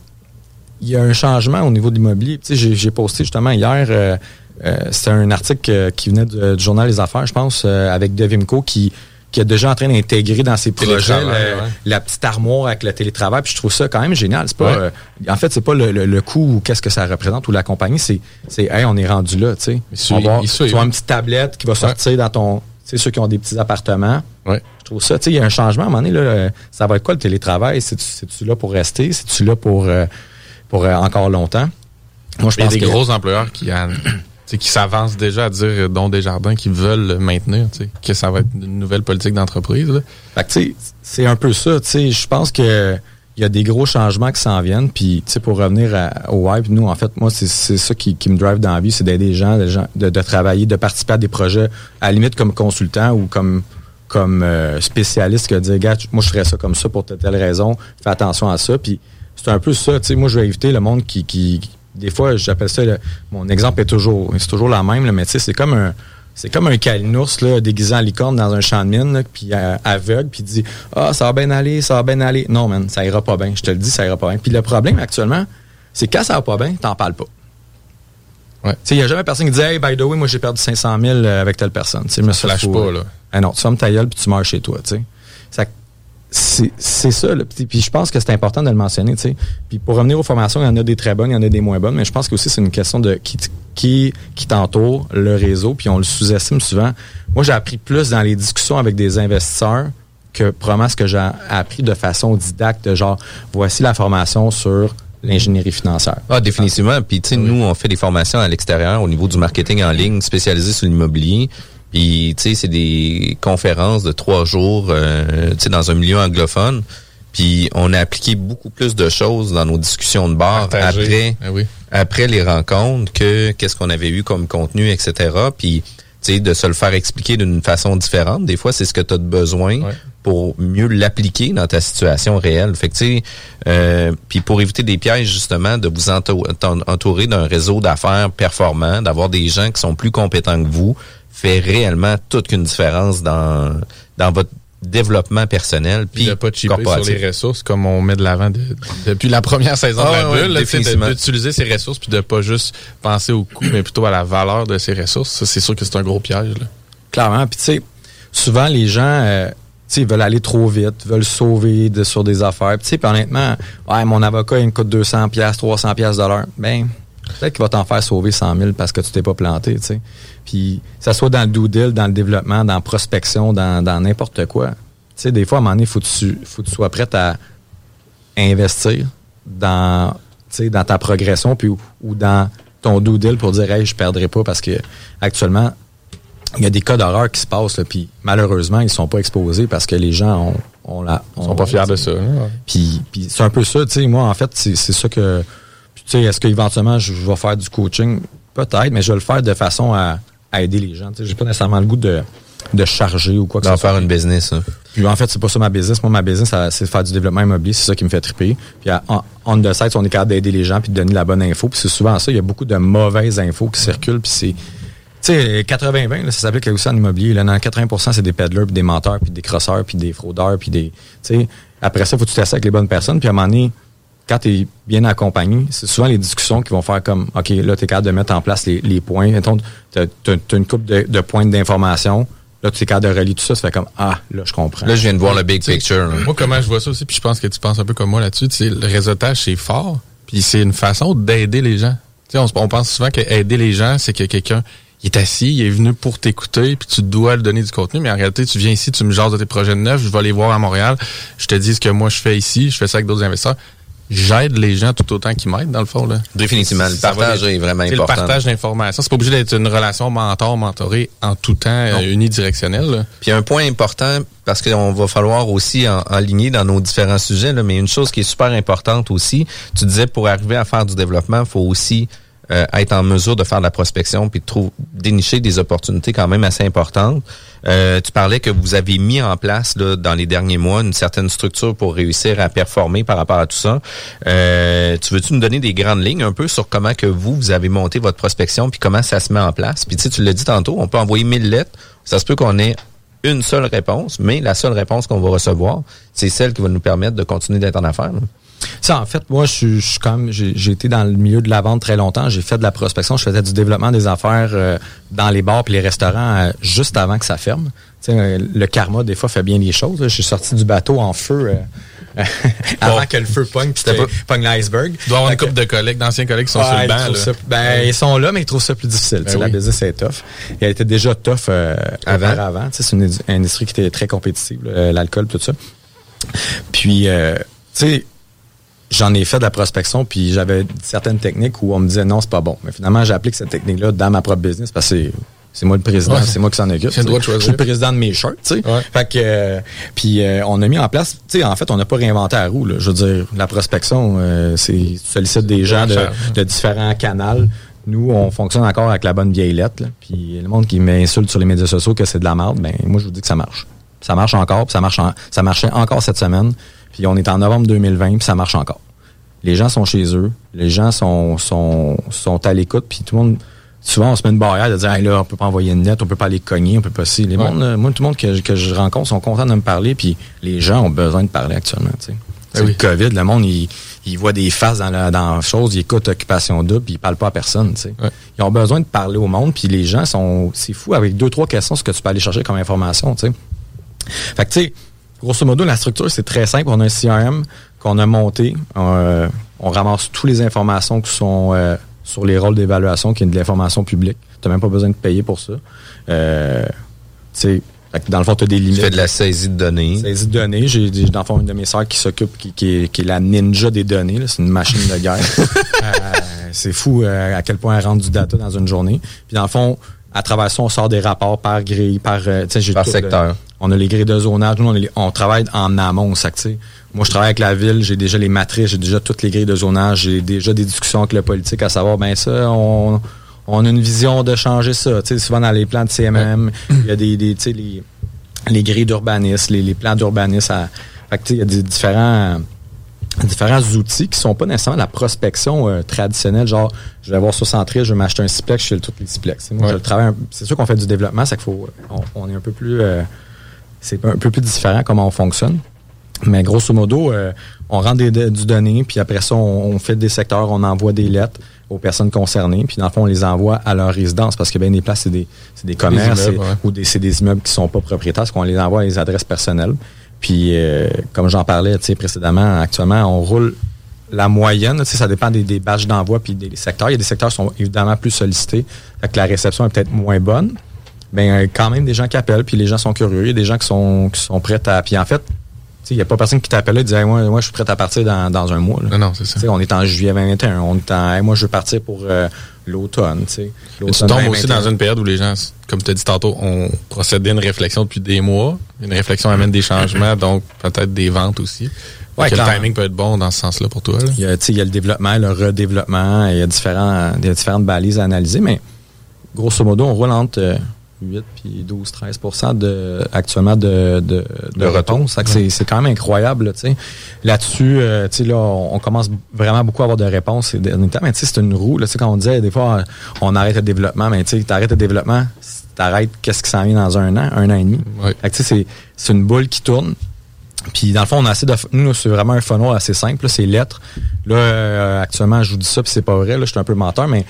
S10: il y a un changement au niveau de l'immobilier. Tu sais, j'ai- posté justement hier, euh, euh, c'était un article qui venait de- du journal Les Affaires, je pense, avec Devimco qui, qui est déjà en train d'intégrer dans ses projets
S12: Télétravail,
S10: le-
S12: ouais.
S10: la petite armoire avec le télétravail. Puis je trouve ça quand même génial. C'est pas,
S12: Ouais.
S10: euh, en fait, c'est pas le, le- le coût ou qu'est-ce que ça représente ou la compagnie. C'est, c'est, hey, on est rendu là, tu sais. On va- Tu une petite tablette qui va sortir dans ton, tu sais, ceux qui ont des petits appartements.
S12: Ouais.
S10: Je trouve ça, tu sais, il y a un changement à un moment donné, là, euh, ça va être quoi le télétravail? C'est-tu, là pour rester? C'est-tu là pour, euh, pour euh, encore longtemps? Moi, je
S12: Il y a
S10: pense
S12: des
S10: que-
S12: gros employeurs qui, qui s'avancent déjà à dire, euh, dont Desjardins, qui veulent le maintenir, que ça va être une nouvelle politique d'entreprise.
S10: que, c'est un peu ça. Je pense que il y a des gros changements qui s'en viennent. Puis, tu sais, pour revenir au Hype, nous, en fait, moi, c'est ça qui, me drive dans la vie, c'est d'aider les gens, gens de, travailler, de participer à des projets, à la limite comme consultant ou comme comme euh, spécialiste va dire, gars, moi, je ferais ça comme ça pour telle, telle raison, fais attention à ça. Puis, c'est un peu ça. Tu sais, moi, je vais éviter le monde qui, qui des fois, j'appelle ça, le- mon exemple est toujours, c'est toujours la même, là, mais tu sais, c'est comme un, c'est comme un calinours là, déguisé en licorne dans un champ de mine, là, puis euh, aveugle, puis dit Ah, ça va bien aller, ça va bien aller. Non, man, ça ira pas bien. Je te le dis, ça ira pas bien. Puis le problème actuellement, c'est quand ça va pas bien, t'en parles pas.
S12: Ouais.
S10: Il n'y a jamais personne qui dit Hey, by the way, moi j'ai perdu 500 000 avec telle personne. Tu sais, je me suis
S12: flash
S10: fait
S12: pas, là.
S10: Ah non, tu fermes ta gueule puis tu meurs chez toi, tu sais. Ça- C'est ça, là. Puis, puis je pense que c'est important de le mentionner, tu sais. Puis pour revenir aux formations, il y en a des très bonnes, il y en a des moins bonnes, mais je pense que aussi c'est une question de qui, qui, qui t'entoure, le réseau, puis on le sous-estime souvent. Moi, j'ai appris plus dans les discussions avec des investisseurs que probablement ce que j'ai appris de façon didacte, genre, voici la formation sur l'ingénierie financière.
S9: Ah, définitivement. Puis, tu sais, nous, on fait des formations à l'extérieur au niveau du marketing en ligne spécialisé sur l'immobilier. Puis, tu sais, c'est des conférences de trois jours, euh, tu sais, dans un milieu anglophone. Puis, on a appliqué beaucoup plus de choses dans nos discussions de bar
S12: Partager.
S9: après,
S12: oui.
S9: après les rencontres que qu'est-ce qu'on avait eu comme contenu, etc. Puis, tu sais, de se le faire expliquer d'une façon différente. Des fois, c'est ce que tu as de besoin pour mieux l'appliquer dans ta situation réelle. Fait que, tu sais, euh, puis pour éviter des pièges, justement, de vous entou- entourer d'un réseau d'affaires performant, d'avoir des gens qui sont plus compétents que vous, fait réellement toute une différence dans, dans votre développement personnel
S12: Puis de pas chipper sur les ressources comme on met de l'avant de- depuis la première saison
S9: Ah
S12: de la
S9: ouais,
S12: bulle,
S9: définitivement.
S12: d'utiliser ces ressources puis de pas juste penser au coût, mais plutôt à la valeur de ces ressources. Ça, c'est sûr que c'est un gros piège. Là.
S10: Clairement. Puis, tu sais, souvent, les gens, euh, tu sais, ils veulent aller trop vite, veulent sauver de, sur des affaires. Puis, tu sais, puis honnêtement, ouais, mon avocat, il me coûte 200 pièces 300 pièces de l'heure. Ben, peut-être qu'il va t'en faire sauver 100 000 parce que tu t'es pas planté, tu sais. Puis, que ça soit dans le deal, dans le développement, dans la prospection, dans dans n'importe quoi. Tu sais, des fois, à un moment donné, faut que tu, faut que tu sois prêt à investir dans, tu sais, dans ta progression puis, ou, ou dans ton deal pour dire, hey, je perdrai pas parce que actuellement, il y a des cas d'horreur qui se passent, là, puis malheureusement, ils sont pas exposés parce que les gens ont, ont la.
S12: Ils sont pas fiers de ça. hein.
S10: Puis, puis c'est un peu ça, tu sais. Moi, en fait, c'est ça que. Sais, est-ce qu'éventuellement, je vais faire du coaching? Peut-être, mais je vais le faire de façon à, à aider les gens. Tu sais, j'ai pas nécessairement le goût de, de charger ou quoi que ce soit.
S9: faire une business. hein.
S10: Puis en fait, c'est pas ça ma business. Moi, ma business, c'est de faire du développement immobilier. C'est ça qui me fait triper. Puis à- en, on the side, on est capable d'aider les gens puis de donner la bonne info. Puis c'est souvent ça. Il y a beaucoup de mauvaises infos qui circulent. Puis c'est, tu sais, 80-20, là, ça s'applique aussi en immobilier. Là, dans 80% c'est des peddlers, puis des menteurs, puis des crosseurs, puis des fraudeurs, puis des, tu sais, après ça, faut que tu avec les bonnes personnes. Puis à un moment donné, quand tu es bien accompagné, c'est souvent les discussions qui vont faire comme, OK, là, tu es capable de mettre en place les, les points. Mettons, tu as, une coupe de, de points d'information. Là, tu es capable de relier tout ça. Ça fait comme, ah, là, je comprends.
S9: Là, je viens de voir le big picture. là.
S12: Moi, comment je vois ça aussi, puis je pense que tu penses un peu comme moi là-dessus, tu sais, le réseautage, c'est fort, puis c'est une façon d'aider les gens. Tu sais, on, se- on pense souvent qu'aider les gens, c'est que quelqu'un il est assis, il est venu pour t'écouter, puis tu dois lui donner du contenu, mais en réalité, tu viens ici, tu me jases de tes projets de neuf, je vais les voir à Montréal, je te dis ce que moi je fais ici, je fais ça avec d'autres investisseurs. J'aide les gens tout autant qu'ils m'aident, dans le fond. Là.
S9: Définitivement. Le partage est vraiment important.
S12: Le partage d'informations. C'est pas obligé d'être une relation mentor-mentoré en tout temps, euh, unidirectionnelle. là.
S9: Puis un point important, parce qu'on va falloir aussi en, enligner dans nos différents sujets, là, mais une chose qui est super importante aussi, tu disais pour arriver à faire du développement, il faut aussi euh, être en mesure de faire de la prospection puis de trouver, dénicher des opportunités quand même assez importantes. Euh, tu parlais que vous avez mis en place là, dans les derniers mois une certaine structure pour réussir à performer par rapport à tout ça. Euh, tu veux-tu nous donner des grandes lignes un peu sur comment que vous, vous avez monté votre prospection puis comment ça se met en place? Puis tu sais, tu l'as dit tantôt, on peut envoyer 1000 lettres. Ça se peut qu'on ait une seule réponse, mais la seule réponse qu'on va recevoir, c'est celle qui va nous permettre de continuer d'être en affaires. là.
S10: Ça, en fait, moi, je suis, comme, j'ai été dans le milieu de la vente très longtemps. J'ai fait de la prospection. Je faisais du développement des affaires euh, dans les bars et les restaurants euh, juste avant que ça ferme. Euh, le karma, des fois, fait bien les choses. Je suis sorti du bateau en feu avant que le feu pogne, puis c'était pogne l'iceberg.
S12: Il doit y avoir une
S10: Fait que-
S12: couple de collègues, d'anciens collègues qui sont
S10: Ouais,
S12: sur le banc.
S10: trouvent
S12: là.
S10: ça- ben, ils sont là, mais ils trouvent ça plus difficile.
S12: Ben
S10: La
S12: oui.
S10: business est tough. Et elle était déjà tough euh,
S9: Avant?
S10: C'est une industrie qui était très compétitive, l'alcool, tout ça. Puis, euh, tu sais, j'en ai fait de la prospection, puis j'avais certaines techniques où on me disait non, c'est pas bon. Mais finalement, j'applique cette technique-là dans ma propre business parce que c'est- c'est moi le président,
S12: Ouais.
S10: c'est moi qui s'en occupe.
S12: C'est le droit de
S10: tu sais.
S12: choisir.
S10: Je suis le président de mes shirts, tu sais. Fait que, euh, puis euh, on a mis en place, tu sais, en fait, on n'a pas réinventé la roue. Là. Je veux dire, la prospection, euh, c'est tu sollicites des gens de,
S12: cher.
S10: de différents canaux. Nous, on fonctionne encore avec la bonne vieille lettre. là. Puis le monde qui m'insulte sur les médias sociaux que c'est de la merde, ben moi je vous dis que ça marche. Ça marche encore, puis ça marche en- ça marchait encore cette semaine. Puis on est en novembre 2020, puis ça marche encore. Les gens sont chez eux, les gens sont sont, sont à l'écoute, puis tout le monde souvent on se met une barrière de dire hey, là on peut pas envoyer une lettre, on peut pas les cogner, on peut pas si les
S12: Ouais.
S10: mondes, là, moi tout le monde que, que je rencontre sont contents de me parler puis les gens ont besoin de parler actuellement, tu sais. C'est
S12: oui.
S10: le Covid, le monde, il, il voit des faces dans la, dans la chose, il écoute Occupation Double, puis il parle pas à personne, tu sais. Ils ont besoin de parler au monde, puis les gens sont... C'est fou, avec deux, trois questions, ce que tu peux aller chercher comme information, tu sais. Fait que, tu sais, grosso modo, la structure, c'est très simple. On a un CRM qu'on a monté. Euh, on ramasse toutes les informations qui sont euh, sur les rôles d'évaluation, qui est de l'information publique. Tu n'as même pas besoin de payer pour ça. Euh, fait que dans le fond, tu as des limites.
S9: Tu fais de la saisie de données.
S10: Saisie de données. J'ai, dans le fond, une de mes sœurs qui s'occupe, qui, qui est, qui est la ninja des données. C'est une machine de guerre. C'est fou à quel point elle rentre du data dans une journée. Puis dans le fond, à travers ça, on sort des rapports par grille, par,
S9: Par secteur.
S10: On a les grilles de zonage. Nous, on, a les- on travaille en amont. Ça, que, tu sais, moi, je travaille avec la ville. J'ai déjà les matrices. J'ai déjà toutes les grilles de zonage. J'ai déjà des discussions avec le politique à savoir, ben ça, on, on a une vision de changer ça. Tu sais, souvent dans les plans de CMM, il y a des, des les, les grilles d'urbanisme, les, les plans d'urbanisme. il y a des différents différents outils qui sont pas nécessairement la prospection euh, traditionnelle, genre je vais avoir 60 je vais m'acheter un Ciplex, je fais le tous les Ciplex. Moi,
S12: Ouais.
S10: je le travaille un- c'est sûr qu'on fait du développement, c'est qu'il faut on, on est un peu plus euh, c'est un peu plus différent comment on fonctionne. Mais grosso modo, euh, on rend des, du données, puis après ça, on, on fait des secteurs, on envoie des lettres aux personnes concernées, puis dans le fond, on les envoie à leur résidence, parce que bien des places, c'est des, c'est des commerces,
S12: immeubles,
S10: c'est-
S12: ouais.
S10: ou des, c'est des immeubles qui sont pas propriétaires, parce qu'on les envoie à les adresses personnelles. Puis, euh, comme j'en parlais précédemment, actuellement, on roule la moyenne. Ça dépend des, des badges d'envoi puis des, des secteurs. Il y a des secteurs qui sont évidemment plus sollicités. Fait que la réception est peut-être moins bonne. Ben, euh, quand même, des gens qui appellent, puis les gens sont curieux. Il y a des gens qui sont, qui sont prêts à... Puis en fait, tu sais, il n'y a pas personne qui t'appelle et dit Hey, moi, moi, je suis prêt à partir dans, dans un mois. là.
S12: Non, non, c'est ça.
S10: On est en juillet 2021. On est en, Hey, moi, je veux partir pour euh, l'automne. tu
S12: tombes aussi
S10: 2021.
S12: dans une période où les gens, comme tu as dit tantôt, ont procédé à une réflexion depuis des mois. Une réflexion amène des changements, donc peut-être des ventes aussi.
S10: Ouais,
S12: le timing peut être bon dans ce sens-là pour toi. là.
S10: Il y, a, tu sais, il y a le développement, le redéveloppement, il y a, différents, il y a différentes balises à analyser, mais grosso modo, on roule entre euh, 8 puis 12, 13 de, actuellement de, de, de. Fait que C'est, c'est quand même incroyable. là, tu sais. Là-dessus, euh, tu sais, là, on, on commence vraiment beaucoup à avoir de réponses. ces derniers temps. Mais tu sais, c'est une roue. Là, tu sais, quand on disait, des fois, on arrête le développement, mais tu sais, t'arrêtes le développement, t'arrêtes qu'est-ce qui s'en vient dans un an, un an et demi.
S12: Ouais.
S10: C'est, c'est une boule qui tourne. Puis dans le fond, on a assez de. Nous, c'est vraiment un funnel assez simple. là, C'est lettres. Là, euh, actuellement, je vous dis ça, puis c'est pas vrai. Là, je suis un peu menteur, mais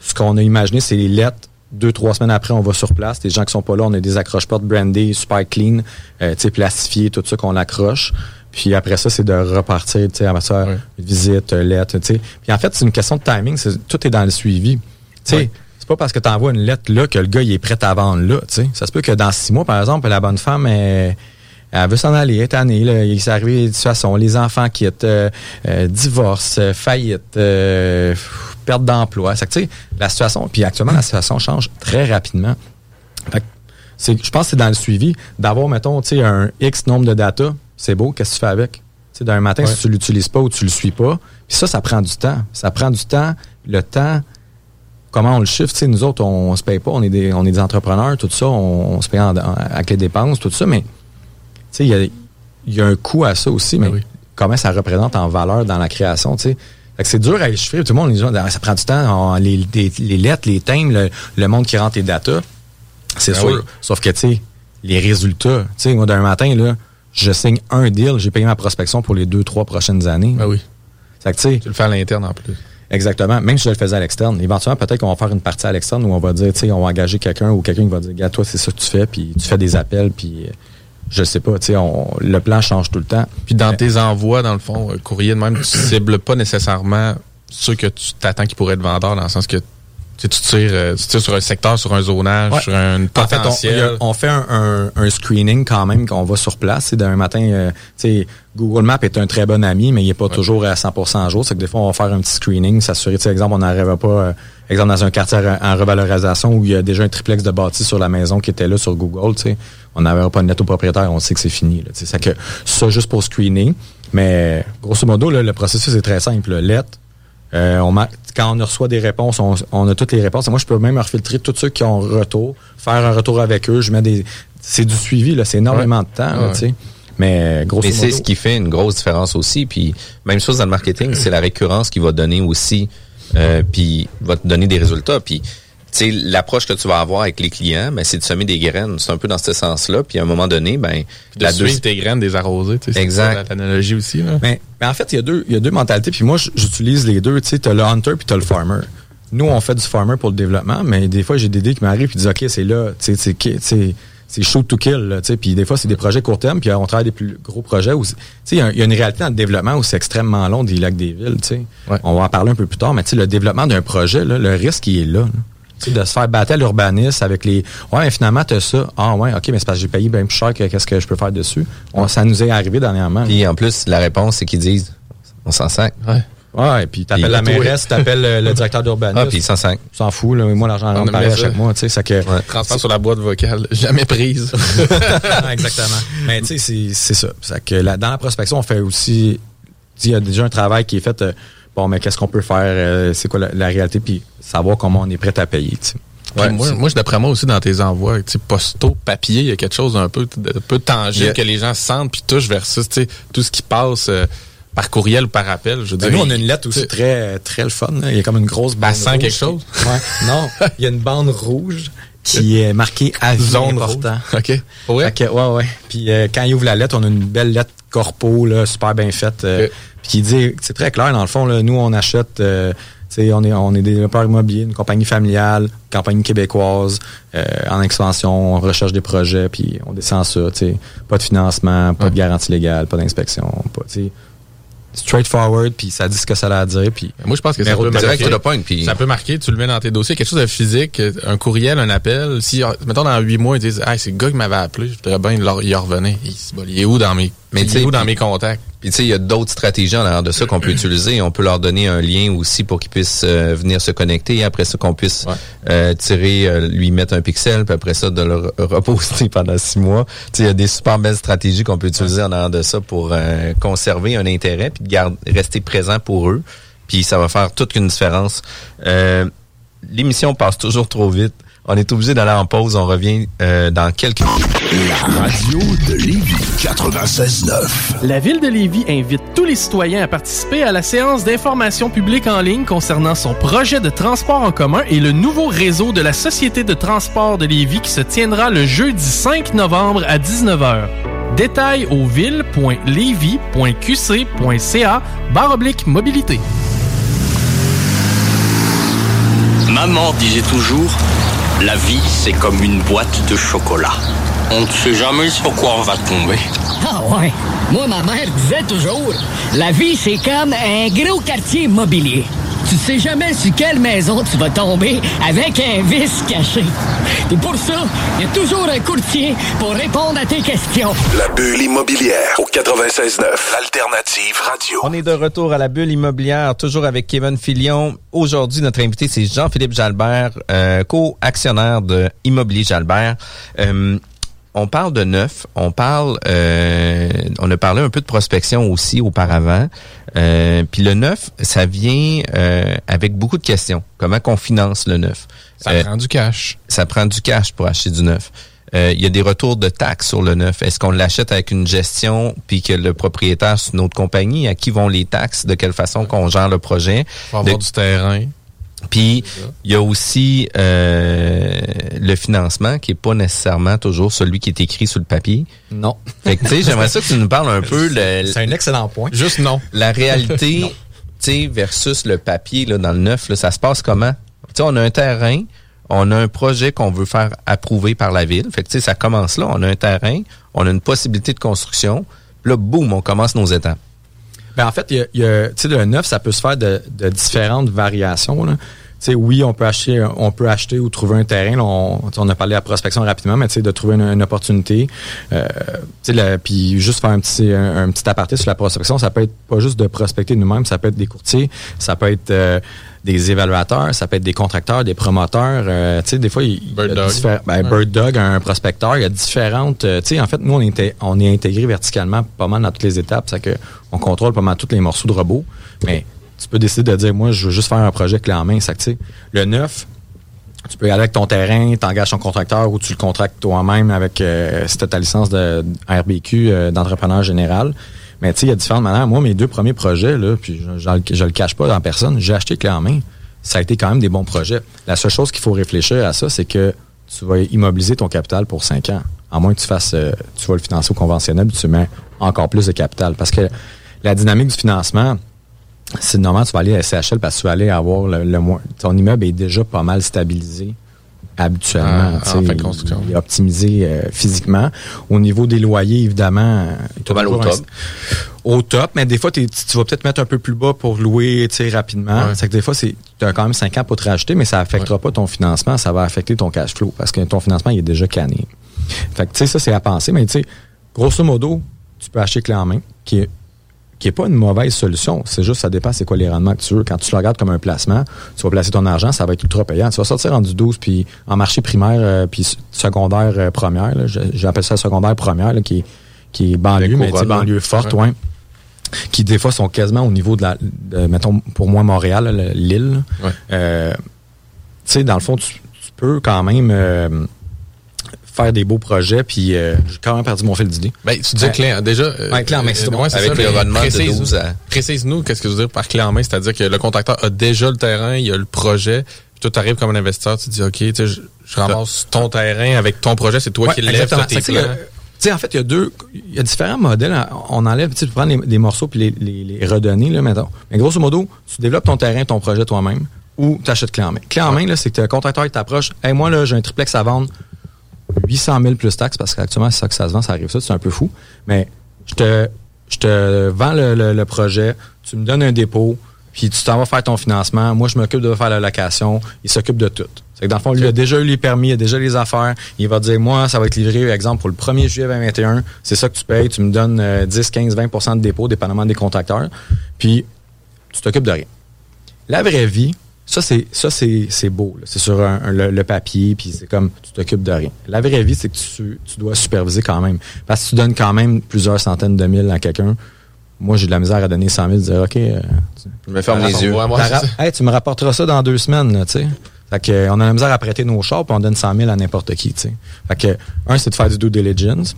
S10: ce qu'on a imaginé, c'est les lettres. Deux, trois semaines après, on va sur place. Les gens qui sont pas là, on a des accroche-portes brandés, super clean, euh, tu sais, plastifiés, tout ça qu'on accroche. Puis après ça, c'est de repartir, tu sais, ça,
S12: Ouais.
S10: visite, euh, lettre, tu sais. Puis en fait, c'est une question de timing. c'est- Tout est dans le suivi. Tu sais, c'est pas parce que tu envoies une lettre là que le gars il est prêt à vendre là. tu sais. Ça se peut que dans six mois, par exemple, la bonne femme elle, elle veut s'en aller, est tannée, là, il s'est arrivé des situations, les enfants quittent, euh, euh, divorce, euh, faillite, euh, perte d'emploi. C'est que, tu sais, la situation, puis actuellement la situation change très rapidement. Fait que je pense que c'est dans le suivi d'avoir, mettons, tu sais, un X nombre de data, c'est beau, qu'est-ce que tu fais avec? D'un matin,
S12: Ouais.
S10: si tu l'utilises pas ou tu le suis pas, puis ça, ça prend du temps. Ça prend du temps. Le temps, comment on le chiffre? Tu sais, nous autres, on, se paye pas, on est des, on est des entrepreneurs, tout ça, on, on se paye en- en- avec les dépenses, tout ça, mais il y a, il y a un coût à ça aussi, mais
S12: oui.
S10: comment ça représente en valeur dans la création, tu sais? C'est dur à chiffrer. Tout le monde, Ah, ça prend du temps. on- les, les- les lettres, les thèmes, le, le monde qui rentre les datas, c'est
S12: Ben
S10: sûr.
S12: oui.
S10: Sauf que, tu sais, les résultats, tu sais, moi, d'un matin, là, je signe un deal, j'ai payé ma prospection pour les deux, trois prochaines années.
S12: Ben oui.
S10: Que, Tu
S12: le fais à l'interne en plus.
S10: Exactement. Même si je le faisais à l'externe. Éventuellement, peut-être qu'on va faire une partie à l'externe où on va dire, tu sais, on va engager quelqu'un ou quelqu'un qui va dire, gars, toi, c'est ça que tu fais, puis tu fais des appels, puis euh, je sais pas, tu sais, on- le plan change tout le temps.
S12: Puis dans tes envois, dans le fond, euh, courrier de même, tu cibles pas nécessairement ceux que tu t'attends qui pourraient être vendeurs, dans le sens que tu tires, euh, tu tires sur un secteur, sur un zonage,
S10: Ouais.
S12: sur un
S10: En fait, on,
S12: potentiel.
S10: on fait un, un- un screening quand même, qu'on va sur place. C'est d'un matin, euh, tu sais, Google Maps est un très bon ami, mais il n'est pas toujours à 100% à jour. C'est que des fois, on va faire un petit screening, s'assurer, tu sais, exemple, on n'arrive pas, euh, exemple, dans un quartier en revalorisation où il y a déjà un triplex de bâti sur la maison qui était là sur Google, tu sais, on n'avait pas de net au propriétaire, on sait que c'est fini. Là. C'est que ça, juste pour screener. Mais grosso modo, là, le processus est très simple. là. Lettre, euh, on quand on reçoit des réponses, on, on a toutes les réponses. Et moi, je peux même refiltrer tous ceux qui ont retour, faire un retour avec eux. Je mets des. C'est du suivi, là. C'est énormément
S9: Ouais.
S10: de temps,
S9: Ouais.
S10: tu sais. Mais grosso
S9: Mais c'est ce qui fait une grosse différence aussi. Puis même chose dans le marketing, c'est la récurrence qui va donner aussi, euh, puis va te donner des résultats. Puis tu sais, l'approche que tu vas avoir avec les clients, ben, c'est de semer des graines. C'est un peu dans ce sens-là. Puis à un moment donné, ben,
S12: de suivre tes graines, des arroser. tu sais, c'est
S9: Exact.
S12: L'analogie aussi. Là.
S10: Mais, mais en fait, il y, a deux, il y a deux mentalités. Puis moi, j'utilise les deux. Tu sais, t'as le hunter puis t'as le farmer. Nous, on fait du farmer pour le développement, mais des fois, j'ai des idées qui m'arrivent puis disent, OK, c'est là, tu sais, c'est shoot to kill, là, tu sais. Puis des fois, c'est des projets court terme, puis on travaille des plus gros projets où, c'est- tu sais, il y a- il y, a une réalité dans le développement où c'est extrêmement long des lacs des villes, tu sais. On va en parler un peu plus tard, mais tu sais, le développement d'un projet, là, le risque, il est là. là. Tu sais, de se faire battre à l'urbanisme avec les. Ouais, mais finalement, t'as ça. Ah, ouais, OK, mais c'est parce que j'ai payé bien plus cher que qu'est-ce que je peux faire dessus. On- ça nous est arrivé dernièrement.
S9: Puis en plus, la réponse, c'est qu'ils disent on s'en sac.
S12: Ouais.
S10: Ouais, puis t'appelles la mairesse, t'appelles le, le directeur d'urbanisme.
S9: Ah, puis ils s'en sac.
S10: s'en fout, là. Moi, l'argent
S12: On
S10: rentre pareil à chaque mois, tu sais. Ça que.
S12: Transfert sur la boîte vocale, jamais prise.
S10: Exactement. Mais tu sais, c'est- c'est ça. Que là, dans la prospection, on fait aussi. tu sais, Il y a déjà un travail qui est fait. euh, bon, mais qu'est-ce qu'on peut faire? euh, c'est quoi la, la réalité? Puis savoir comment on est prêt à payer, tu sais. Ouais,
S12: moi, moi, je- d'après moi aussi, dans tes envois, tu sais, postaux, papier, il y a quelque chose d'un peu, peu tangible
S10: Yeah.
S12: que les gens sentent puis touchent versus, tu sais, tout ce qui passe euh, par courriel ou par appel. Je veux
S10: Ben,
S12: dire,
S10: nous, on a une lettre aussi très, très le fun. là. Il y a comme une grosse bande. rouge
S12: quelque
S10: qui-
S12: chose?
S10: Ouais. Non, il y a une bande rouge qui est marquée avis
S12: Zone
S10: important.
S12: OK. Ouais.
S10: Fait que, ouais, ouais. Puis euh, quand il ouvre la lettre, on a une belle lettre corpo, là, super bien faite. euh. Puis qui dit, c'est très clair, dans le fond, là, nous, on achète, euh, tu sais, on est, on est des développeurs immobiliers, une compagnie familiale, compagnie québécoise, euh, en expansion, on recherche des projets, puis on descend ça, tu sais. Pas de financement, pas de garantie légale, pas d'inspection, pas. Straightforward, puis ça dit ce que ça a à dire, puis...
S12: Moi, je pense que ça peut, marquer,
S9: the point, puis-
S12: ça peut marquer, tu le mets dans tes dossiers, quelque chose de physique, un courriel, un appel. Si, mettons, dans huit mois, ils disent, ah, c'est le gars qui m'avait appelé, je voudrais bien y revenir. Il, il est où dans mes,
S9: Mais tu sais,
S12: dans mes contacts?
S9: Puis tu sais, il y a d'autres stratégies en arrière de ça qu'on peut utiliser. On peut leur donner un lien aussi pour qu'ils puissent euh, venir se connecter. Et après ça, qu'on puisse euh, tirer, euh, lui mettre un pixel, puis après ça, de le re- reposter pendant six mois. Tu sais, il y a des super belles stratégies qu'on peut utiliser en arrière de ça pour conserver un intérêt, puis de garder, rester présent pour eux. Puis ça va faire toute une différence. Euh, L'émission passe toujours trop vite. On est obligé d'aller en pause. On revient euh, dans quelques
S13: La radio de Lévis 96.9.
S3: La Ville de Lévis invite tous les citoyens à participer à la séance d'information publique en ligne concernant son projet de transport en commun et le nouveau réseau de la Société de transport de Lévis qui se tiendra le jeudi 5 novembre à 19h. Détails au ville.levy.qc.ca barre oblique mobilité.
S14: Maman disait toujours, la vie c'est comme une boîte de chocolat. On ne sait jamais sur quoi on va tomber.
S15: Ah ouais. Moi, ma mère disait toujours, la vie, c'est comme un gros quartier immobilier. Tu sais jamais sur quelle maison tu vas tomber avec un vice caché. Et pour ça, il y a toujours un courtier pour répondre à tes questions.
S13: La bulle immobilière au 96.9. L'alternative radio.
S9: On est de retour à la bulle immobilière, toujours avec Kevin Filion. Aujourd'hui, notre invité, c'est Jean-Philippe Jalbert, euh, co-actionnaire de Immobilier Jalbert. Euh, on parle de neuf, on parle, euh, on a parlé un peu de prospection aussi auparavant. Euh, Puis le neuf, ça vient euh, avec beaucoup de questions. Comment qu'on finance le neuf?
S12: Ça prend du cash.
S9: ça prend du cash pour acheter du neuf. Euh, Il y a des retours de taxes sur le neuf. Est-ce qu'on l'achète avec une gestion puis que le propriétaire c'est une autre compagnie? À qui vont les taxes? De quelle façon qu'on gère le projet?
S12: Faut avoir
S9: De-
S12: du terrain.
S9: Puis il y a aussi euh, le financement qui est pas nécessairement toujours celui qui est écrit sur le papier.
S10: Non.
S9: Fait que tu sais, j'aimerais ça que tu nous parles un peu
S10: C'est un excellent point.
S12: Juste non.
S9: la réalité, tu sais, versus le papier là, dans le neuf, là, ça se passe comment? Tu sais, on a un terrain, on a un projet qu'on veut faire approuver par la ville. Fait que, tu sais, ça commence là. On a un terrain, on a une possibilité de construction. Puis là, boum, on commence nos étapes.
S10: Ben, en fait, il y a, y a- le neuf, ça peut se faire de, de différentes variations. Là. Tu sais, oui, on peut acheter, on peut acheter ou trouver un terrain. on, on a parlé la prospection rapidement, mais de trouver une, une opportunité. Euh, puis juste faire un petit, un, un petit aparté sur la prospection, ça peut être pas juste de prospecter nous-mêmes, ça peut être des courtiers, ça peut être euh, des évaluateurs, ça peut être des contracteurs, des promoteurs. euh, tu sais, des fois, il, il y a
S12: Bird Dog.
S10: ben,
S12: Ouais.
S10: Bird Dog, un prospecteur, il y a différentes. euh, tu sais, en fait, nous, on est, inté- on est intégré verticalement pas mal dans toutes les étapes. C'est que on contrôle pas mal tous les morceaux de robot. Mais tu peux décider de dire, moi, je veux juste faire un projet clé en main. C'est que, tu sais, le neuf, tu peux aller avec ton terrain, t'engages ton contracteur ou tu le contractes toi-même avec euh, si t'as ta licence de RBQ euh, d'entrepreneur général. Mais tu sais, il y a différentes manières. Moi, mes deux premiers projets, puis je, je, le- cache pas en personne, j'ai acheté clé en main. Ça a été quand même des bons projets. La seule chose qu'il faut réfléchir à ça, c'est que tu vas immobiliser ton capital pour 5 ans. À moins que tu fasses, euh, tu vas le financer au conventionnel, tu mets encore plus de capital. Parce que la dynamique du financement, c'est normal, tu vas aller à SCHL parce que tu vas aller avoir le, le. Ton immeuble est déjà pas mal stabilisé habituellement.
S12: Ah, en fin de construction.
S10: Il est optimisé euh, physiquement. Au niveau des loyers, évidemment, euh, il
S9: Pas mal au
S10: un-
S9: top.
S10: Au top, mais des fois, tu vas peut-être mettre un peu plus bas pour louer rapidement.
S12: Ouais.
S10: C'est que des fois, tu as quand même 5 ans pour te racheter, mais ça affectera pas ton financement, ça va affecter ton cash flow parce que ton financement il est déjà canné. Fait que tu sais, ça, c'est à penser, mais tu sais, grosso modo, tu peux acheter clé en main, qui est qui est pas une mauvaise solution. C'est juste, ça dépend c'est quoi les rendements que tu veux. Quand tu le regardes comme un placement, tu vas placer ton argent, ça va être ultra payant. Tu vas sortir en du 12, puis en marché primaire, euh, puis secondaire euh, première, j'appelle ça secondaire première, là, qui, est- qui est banlieue, mais banlieue forte,
S12: Ouais.
S10: ouais. Qui des fois sont quasiment au niveau de la, de, mettons, pour moi, Montréal, l'île.
S12: Ouais.
S10: Euh, tu sais, dans le fond, tu, tu peux quand même faire des beaux projets, puis euh, j'ai quand même perdu mon fil d'idée.
S12: Ben, tu disais
S10: Ouais.
S12: clé en- déjà. euh,
S10: Ouais, clé en main, c'est
S12: ouais,
S9: Avec
S12: ça,
S9: le rendement de
S12: précise-
S9: 12 à-
S12: Précise-nous, qu'est-ce que tu veux dire par clé en main? C'est-à-dire que le contracteur a déjà le terrain, il a le projet, puis toi, tu arrives comme un investisseur, tu te dis, OK, tu sais, je, je ramasse ton terrain avec ton projet, c'est toi
S10: Ouais,
S12: qui le lèves, tes plans.
S10: Tu sais, en fait, il y a deux, il y a différents modèles. On enlève, tu sais, tu prends les, des morceaux puis les, les, les redonner, là, mettons. Mais grosso modo, tu développes ton terrain, ton projet toi-même, ou tu achètes clé en main. Clé en main, là, c'est que un contracteur qui t'approche. Hey, moi, là, j'ai un triplex à vendre, 800 000 plus taxes, parce qu'actuellement, c'est ça que ça se vend, ça arrive ça, c'est un peu fou. Mais je te, je te vends le, le- le projet, tu me donnes un dépôt, puis tu t'en vas faire ton financement. Moi, je m'occupe de faire la location. Il s'occupe de tout. C'est que dans le fond, lui, il a déjà eu les permis, il a déjà les affaires. Il va dire, moi, ça va être livré, exemple, pour le 1er juillet 2021. C'est ça que tu payes. Tu me donnes euh, 10, 15, 20% de dépôt, dépendamment des contracteurs. Puis, tu t'occupes de rien. La vraie vie, ça, c'est ça c'est c'est beau. là. C'est sur un- un- le, le papier, puis c'est comme tu t'occupes de rien. La vraie vie, c'est que tu, tu dois superviser quand même. Parce que tu donnes quand même plusieurs centaines de mille à quelqu'un. Moi, j'ai de la misère à donner 100 000, dire, OK, euh, tu,
S9: Je me ferme les yeux.
S12: Ouais, moi.
S10: Hey, tu me rapporteras ça dans deux semaines, là, tu sais. Fait que, euh, on a la misère à prêter nos chars, puis on donne 100 000 à n'importe qui, tu sais. Fait que, un, c'est de faire du due diligence.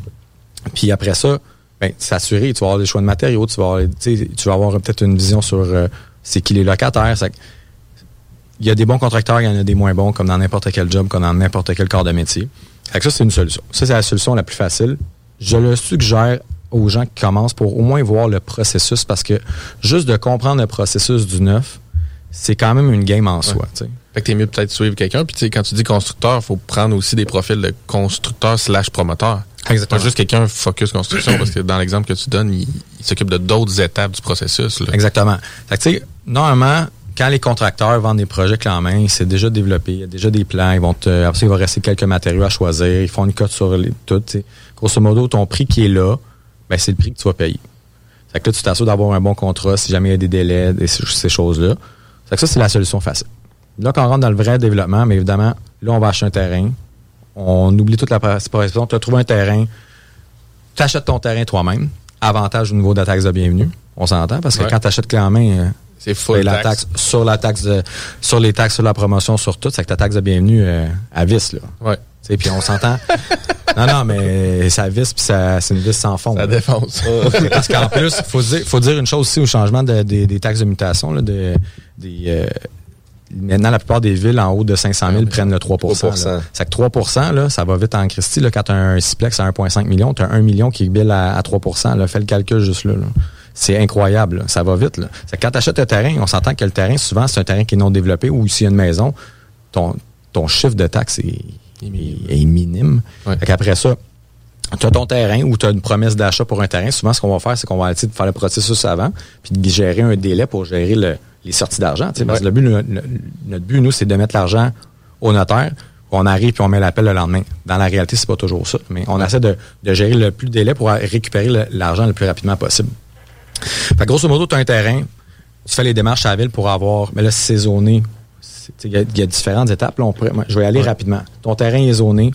S10: Puis après ça, ben, s'assurer, tu vas avoir des choix de matériaux, tu vas avoir, tu vas avoir peut-être une vision sur euh, c'est qui les locataires. Il y a des bons contracteurs, il y en a des moins bons, comme dans n'importe quel job, comme dans n'importe quel corps de métier. Fait que ça, c'est une solution. Ça, c'est la solution la plus facile. Je le suggère aux gens qui commencent pour au moins voir le processus parce que juste de comprendre le processus du neuf, c'est quand même une game en soi. tu sais.
S12: Fait que t'es mieux peut-être suivre quelqu'un. Puis tu sais, quand tu dis constructeur, faut prendre aussi des profils de constructeur slash promoteur.
S10: Exactement.
S12: Pas juste quelqu'un focus construction, parce que dans l'exemple que tu donnes, il, il s'occupe de d'autres étapes du processus. Là.
S10: Exactement. Fait que, tu sais, normalement, quand les contracteurs vendent des projets clés en main, c'est déjà développé, il y a déjà des plans, ils vont te, après il va rester quelques matériaux à choisir, ils font une cote sur les, tout. tu sais. Grosso modo, ton prix qui est là, ben, c'est le prix que tu vas payer. Fait que là, tu t'assures d'avoir un bon contrat si jamais il y a des délais, des, ces choses-là. Fait que ça, c'est la solution facile. Là, quand on rentre dans le vrai développement, mais évidemment, là, on va acheter un terrain. On oublie toute la participation. Tu as trouvé un terrain. Tu achètes ton terrain toi-même. Avantage au niveau de la taxe de bienvenue. On s'entend parce que
S12: Ouais.
S10: quand tu achètes clé en main, euh,
S12: C'est full
S10: la
S12: taxe.
S10: sur la taxe de, sur les taxes sur la promotion sur tout, c'est que ta taxe de bienvenue euh, à vis là.
S12: Ouais.
S10: Tu puis on s'entend. non non, mais ça vis puis ça c'est une vis sans fond.
S12: Ça
S10: là.
S12: défonce.
S10: Parce qu'en plus, faut dire, faut dire une chose aussi au changement de- des- des taxes de mutation, là, de, des, euh, maintenant, la plupart des villes en haut de 500 000 prennent le 3
S9: 3%.
S10: là. C'est que 3 là, ça va vite en Christie. Là, quand tu as un Ciplex à 1,5 million, tu as 1 million qui bill à, à 3 là. Fais le calcul juste là. là. C'est incroyable. là. Ça va vite. Là. Quand tu achètes un terrain, on s'entend que le terrain, souvent, c'est un terrain qui est non développé ou s'il y a une maison, ton, ton chiffre de taxe est, est- est minime. Fait qu'après ça, tu as ton terrain ou tu as une promesse d'achat pour un terrain. Souvent, ce qu'on va faire, c'est qu'on va essayer de faire le processus avant, puis de gérer un délai pour gérer le- les sorties d'argent. Parce que le but, le- le- notre but, nous, c'est de mettre l'argent au notaire. On arrive puis on met l'appel le lendemain. Dans la réalité, c'est pas toujours ça. Mais on essaie de, de gérer le plus de délai pour récupérer le- l'argent le plus rapidement possible. Fait grosso modo, tu as un terrain, tu fais les démarches à la ville pour avoir, mais là, c'est zoné. C'est- tu Il y, a- il y a différentes étapes. Là, on pourrait- moi, je vais y aller rapidement. Ton terrain est zoné.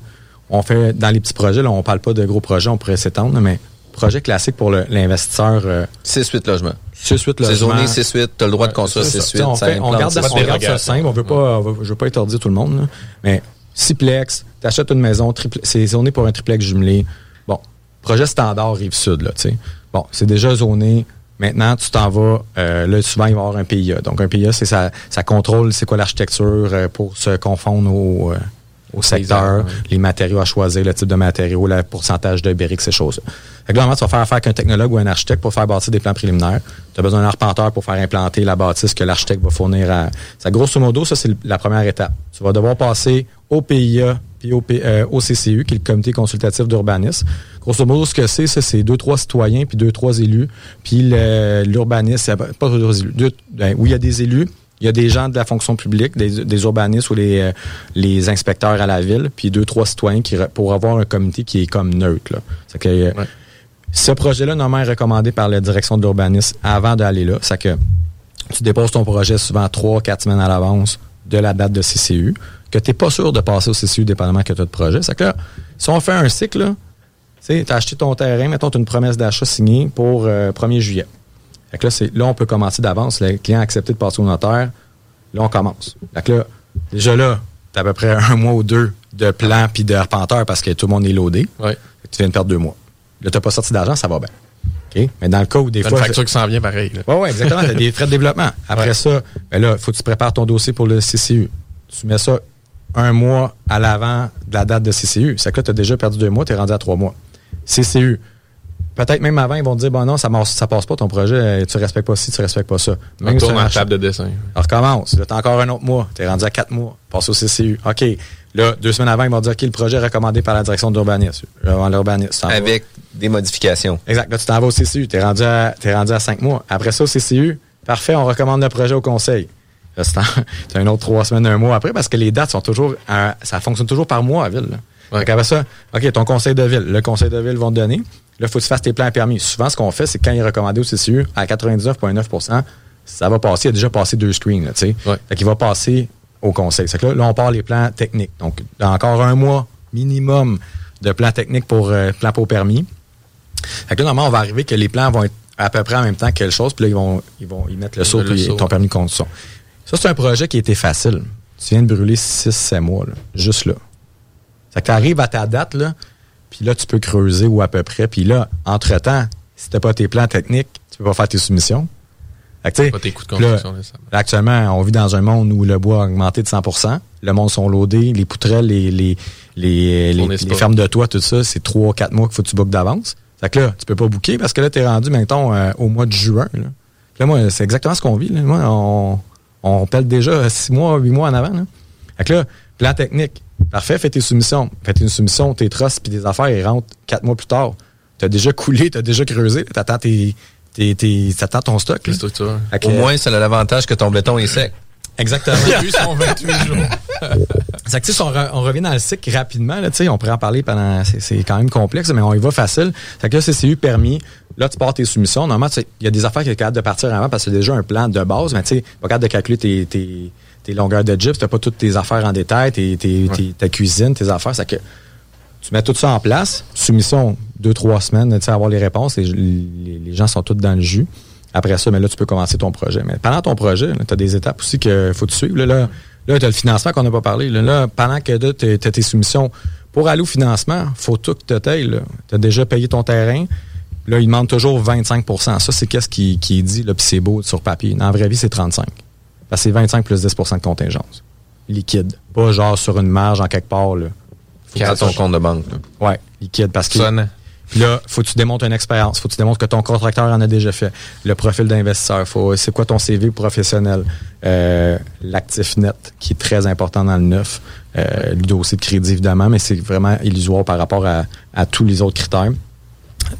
S10: On fait dans les petits projets, là, on parle pas de gros projets, on pourrait s'étendre, mais projet classique pour l'investisseur. euh,
S9: 6-8 logements.
S10: 6-8
S9: C'est
S10: logements.
S9: zoné 6-8, t'as le droit de construire
S10: C'est ça.
S9: 6-8.
S10: On, fait- on garde,
S9: 6-8.
S10: on garde ça simple. On veut pas, je veux pas interdire tout le monde. là. Mais siplex, t'achètes une maison, c'est zoné pour un triplex jumelé. Bon, projet standard Rive-Sud, là, tu sais. Bon, c'est déjà zoné. Maintenant, tu t'en vas, euh, là, souvent, il va y avoir un PIA. Donc, un PIA, c'est ça, ça contrôle c'est quoi l'architecture euh, pour se confondre au, euh, au secteur, les matériaux à choisir, le type de matériaux, le pourcentage de briques, ces choses-là. Fait que là, tu vas faire affaire avec un technologue ou un architecte pour faire bâtir des plans préliminaires. Tu as besoin d'un arpenteur pour faire implanter la bâtisse que l'architecte va fournir à. Ça, grosso modo, ça, c'est la première étape. Tu vas devoir passer au PIA puis au, euh, au CCU, qui est le comité consultatif d'urbanisme. Grosso modo, ce que c'est, ça, c'est deux, trois citoyens puis deux, trois élus. Puis c'est pas deux, trois élus. Deux- ben, oui, il y a des élus, il y a des gens de la fonction publique, des, des urbanistes ou les, euh, les inspecteurs à la ville, puis deux, trois citoyens qui, pour avoir un comité qui est comme neutre. Là. Que, Ce projet-là, normalement, est recommandé par la direction de l'urbanisme avant d'aller là. C'est que tu déposes ton projet souvent trois, quatre semaines à l'avance de la date de CCU, que tu n'es pas sûr de passer au CCU dépendamment que tu as de projet. C'est que là, si on fait un cycle, tu as acheté ton terrain, mettons, tu as une promesse d'achat signée pour euh, 1er juillet. Fait que là, c'est, là, on peut commencer d'avance. Le client a accepté de passer au notaire. Là, on commence. Fait que là, déjà là, tu as à peu près un mois ou deux de plan puis de arpenteur parce que tout le monde est loadé. Fait que tu viens de perdre deux mois. Là, tu n'as pas sorti d'argent, ça va bien. Mais dans le cas où des fois.
S12: une facture qui s'en vient pareil.
S10: Oui, oui, exactement. Tu as des frais de développement. Après
S12: Ouais.
S10: ça, ben là, il faut que tu prépares ton dossier pour le CCU. Tu mets ça un mois à l'avant de la date de CCU. C'est que là, tu as déjà perdu deux mois, tu es rendu à trois mois. CCU. Peut-être même avant, ils vont te dire, bon non, ça, marche- ça passe pas ton projet, euh, tu respectes pas ci, tu respectes pas ça.
S12: On
S10: Même
S12: tourne
S10: sur un
S12: en
S10: marché-
S12: table de dessin.
S10: alors, recommence. Là, t'as encore un autre mois. T'es rendu à quatre mois. Passe au CCU. OK. Là, deux semaines avant, ils vont dire, OK, le projet est recommandé par la direction de l'urbanisme. Euh, vas.
S9: Avec des modifications.
S10: Exact. Là, tu t'en vas au CCU. T'es rendu à, t'es rendu à cinq mois. Après ça, au CCU, parfait, on recommande le projet au conseil. C'est un autre trois semaines, un mois après, parce que les dates sont toujours, ça fonctionne toujours par mois à ville. là. Qu'après ça, OK, ton conseil de ville. Le conseil de ville vont te donner. Là, il faut que tu fasses tes plans permis. Souvent, ce qu'on fait, c'est quand il est recommandé au CCU, à 99,9% ça va passer. Il a déjà passé deux screens, là, tu sais. Fait qu'il va passer au conseil. C'est que là, là, on part les plans techniques. Donc, encore un mois minimum de plans techniques pour euh, plans pour permis. Fait que là, normalement, on va arriver que les plans vont être à peu près en même temps que quelque chose, puis là, ils vont, ils vont y mettre le saut puis ton permis de conduction. Ça, c'est un projet qui était facile. Tu viens de brûler 6-7 mois, là, juste là. C'est que tu arrives à ta date, là, puis là, tu peux creuser ou à peu près. Puis là, entre-temps, si tu pas tes plans techniques, tu peux pas faire tes soumissions. Fait que,
S12: Pas tes coûts de construction,
S10: là, actuellement, on vit dans un monde où le bois a augmenté de 100% Le monde sont loadés, les poutrelles, les, les, les, les, fermes de toit, tout ça, c'est 3-4 mois qu'il faut que tu bookes d'avance. Fait que là, tu peux pas booker parce que là, tu es rendu, mettons, euh, au mois de juin. Là, là moi, c'est exactement ce qu'on vit. Là. Moi, on, on pèle déjà 6 mois, 8 mois en avant. Là. Fait que là, plan technique. Parfait, fais tes soumissions. Fais tes soumissions, tes trosses puis tes affaires, ils rentrent 4 mois plus tard. Tu as déjà coulé, tu as déjà creusé, tu attends, tes, tes, tes, t'attends ton stock. là. Fait que-
S9: Au moins, ça a l'avantage que ton béton est sec.
S10: Exactement.
S12: Il a eu son 28 jours.
S10: C'est que, on, re- on revient dans le cycle rapidement, là, tu sais, on pourrait en parler pendant. C'est c'est quand même complexe, mais on y va facile. C'est que là, CCU permis. Là, tu pars tes soumissions. Normalement, il y a des affaires qui sont capables de partir avant parce que c'est déjà un plan de base, mais tu sais, pas capable de calculer tes, tes, tes longueurs de gyps, t'as pas toutes tes affaires en détail, tes, ta cuisine, tes affaires. Que tu mets tout ça en place. Soumission, deux, trois semaines, tu sais, avoir les réponses. Les, les- les gens sont tous dans le jus. Après ça, mais là, tu peux commencer ton projet. Mais pendant ton projet, tu as des étapes aussi qu'il faut te suivre. Là, là, là tu as le financement qu'on n'a pas parlé. Là, Là, pendant que tu as tes soumissions, pour aller au financement, faut tout que tu. Tu as déjà payé ton terrain. Là, ils demandent toujours 25% Ça, c'est qu'est-ce qui, qui est dit, là, puis c'est beau sur papier. Dans la vraie vie, c'est 35 Parce que c'est 25 plus 10% de contingence. Liquide. Pas genre sur une marge en quelque part. Là.
S9: Qui a ton compte de banque. Là.
S10: Ouais, liquide. Parce que.
S12: Sonne.
S10: Puis là, faut que tu démontres une expérience. Faut que tu démontres que ton contracteur en a déjà fait. Le profil d'investisseur. Faut, c'est quoi ton CV professionnel? Euh, l'actif net, qui est très important dans le neuf. Euh, le dossier de crédit, évidemment, mais c'est vraiment illusoire par rapport à, à tous les autres critères.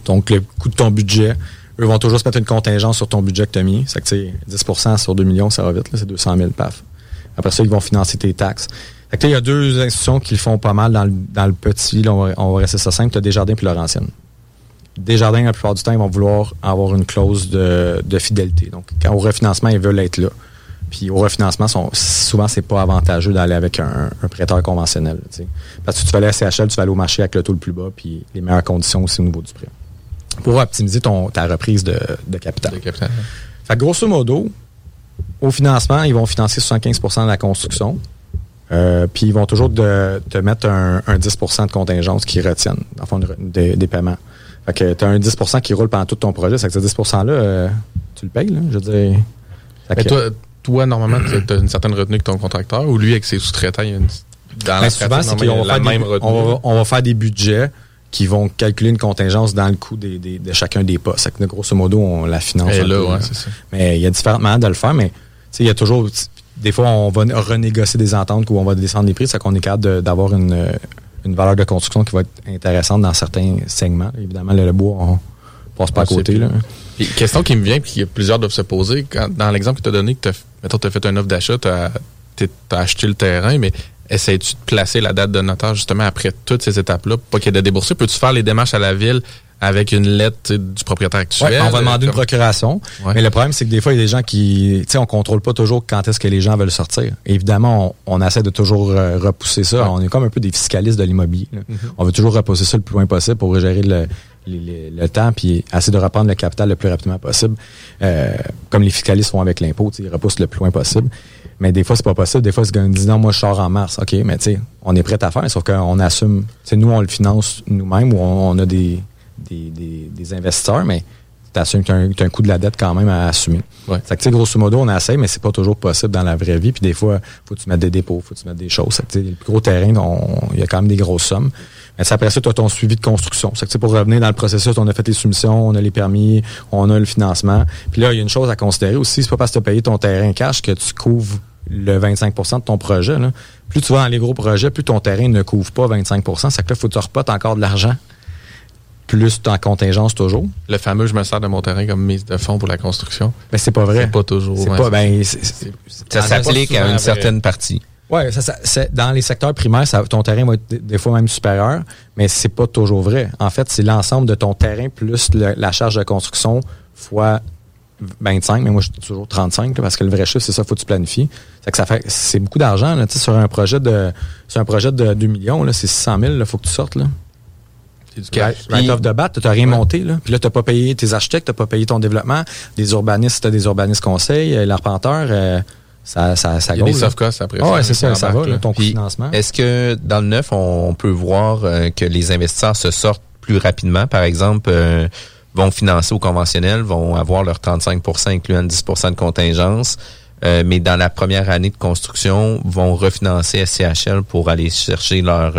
S10: Donc, le coût de ton budget, eux vont toujours se mettre une contingence sur ton budget que tu as mis. C'est que, tu sais, 10% sur 2 millions, ça va vite, c'est 200 000, paf. Après ça, ils vont financer tes taxes. Fait il y a deux institutions qui le font pas mal dans le, dans le petit. Là, on, va, on va rester ça simple. Tu as Desjardins puis Laurentienne. Desjardins, la plupart du temps, ils vont vouloir avoir une clause de, de fidélité. Donc, quand au refinancement, ils veulent être là. Puis au refinancement, sont, souvent, c'est pas avantageux d'aller avec un, un prêteur conventionnel. Parce que tu vas aller à CHL, tu vas aller au marché avec le taux le plus bas, puis les meilleures conditions aussi au niveau du prêt. Pour optimiser ton, ta reprise de, de capital.
S12: De capital.
S10: Fait que grosso modo, au financement, ils vont financer 75% de la construction. Euh, puis ils vont toujours de- te mettre un, un 10% de contingence qui retiennent, le fond, des, des paiements. Fait que tu as un 10% qui roule pendant tout ton projet. C'est que ce 10 $-là, euh, tu le payes, là, je veux dire. Fait
S12: Mais
S10: que-
S12: toi, toi, normalement, tu as une certaine retenue que ton contracteur ou lui, avec ses sous-traitants, il y a une. Dans
S10: Ben, souvent, c'est qu'on va, des,
S12: même retenue.
S10: on, va, on va faire des budgets qui vont calculer une contingence dans le coût des, des- de chacun des postes. C'est que, grosso modo, on la finance.
S12: Là,
S10: peu,
S12: ouais, ça.
S10: Mais il y a différentes manières de le faire, mais il y a toujours. Des fois, on va renégocier des ententes où on va descendre les prix, c'est qu'on est capable d'avoir une, une valeur de construction qui va être intéressante dans certains segments. Évidemment, le, le bois, on passe pas à côté. Là.
S12: Puis, question qui me vient, puis qu'il y a plusieurs doivent se poser. Quand, dans l'exemple que tu as donné, que tu as fait un offre d'achat, tu as, acheté le terrain, mais essayes-tu de placer la date de notaire justement après toutes ces étapes-là, pour pas qu'il y ait de déboursés? Peux-tu faire les démarches à la ville avec une lettre tu du propriétaire actuel?
S10: Ouais, on va demander une procuration.
S12: Ouais.
S10: Mais le problème, c'est que des fois, il y a des gens qui, tu sais, on contrôle pas toujours quand est-ce que les gens veulent sortir. Évidemment, on, on essaie de toujours euh, repousser ça. On est comme un peu des fiscalistes de l'immobilier.
S12: Mhm.
S10: On veut toujours repousser ça le plus loin possible pour gérer le, le, temps puis essayer de reprendre le capital le plus rapidement possible. Euh, comme les fiscalistes font avec l'impôt, ils repoussent le plus loin possible. Mais des fois, c'est pas possible. Des fois, c'est qu'on dit non, moi, je sors en mars. OK, mais tu sais, on est prêt à faire, sauf qu'on assume, tu sais, nous, on le finance nous-mêmes ou on, on a des, des, des, des investisseurs, mais tu assumes que tu as, un- coût de la dette quand même à assumer.
S12: Ouais.
S10: Fait que, tu sais, grosso modo, on essaie, mais c'est pas toujours possible dans la vraie vie. Puis des fois, faut que tu mettes des dépôts, faut que tu mettes des choses. Fait que, tu sais, le plus gros terrain, on- il y a quand même des grosses sommes. Mais après ça, tu as ton suivi de construction. C'est que, pour revenir dans le processus, on a fait les soumissions, on a les permis, on a le financement. Puis là, il y a une chose à considérer aussi, c'est pas parce que tu as payé ton terrain cash que tu couvres le 25% de ton projet. Là. Plus tu vas dans les gros projets, plus ton terrain ne couvre pas 25% C'est que là, faut que tu repotes encore de l'argent. Plus tu en contingence toujours.
S12: Le fameux, je me sers de mon terrain comme mise de fonds pour la construction.
S10: Mais c'est pas vrai.
S12: C'est pas toujours.
S10: Pas, ben,
S9: Ça
S10: ça
S9: s'applique à une certaine partie.
S10: Ouais, ça, ça- c'est- dans les secteurs primaires, ça- ton terrain va être des- fois même supérieur, mais c'est pas toujours vrai. En fait, c'est l'ensemble de ton terrain plus le- la charge de construction fois 25, mais moi je dis toujours 35 là, parce que le vrai chiffre c'est ça, faut que tu planifies. C'est que ça fait c'est beaucoup d'argent là, tu sur un projet de sur un projet de 2 millions là, c'est 600 000, il faut que tu sortes là.
S12: C'est du cash.
S10: Right, right off the bat, t'as rien monté là. Puis là t'as pas payé tes architectes, t'as pas payé ton développement, des urbanistes, t'as des urbanistes conseils, euh, l'arpenteur, euh, ça ça ça
S12: Il y a des soft costs après ça,
S10: ouais, c'est ça,
S12: qui
S10: ça va là, ton coût de financement.
S9: Est-ce que dans le neuf, on peut voir euh, que les investisseurs se sortent plus rapidement? Par exemple, euh, vont financer au conventionnel, vont avoir leur 35% incluant 10% de contingence, euh, mais dans la première année de construction, vont refinancer SCHL pour aller chercher leur,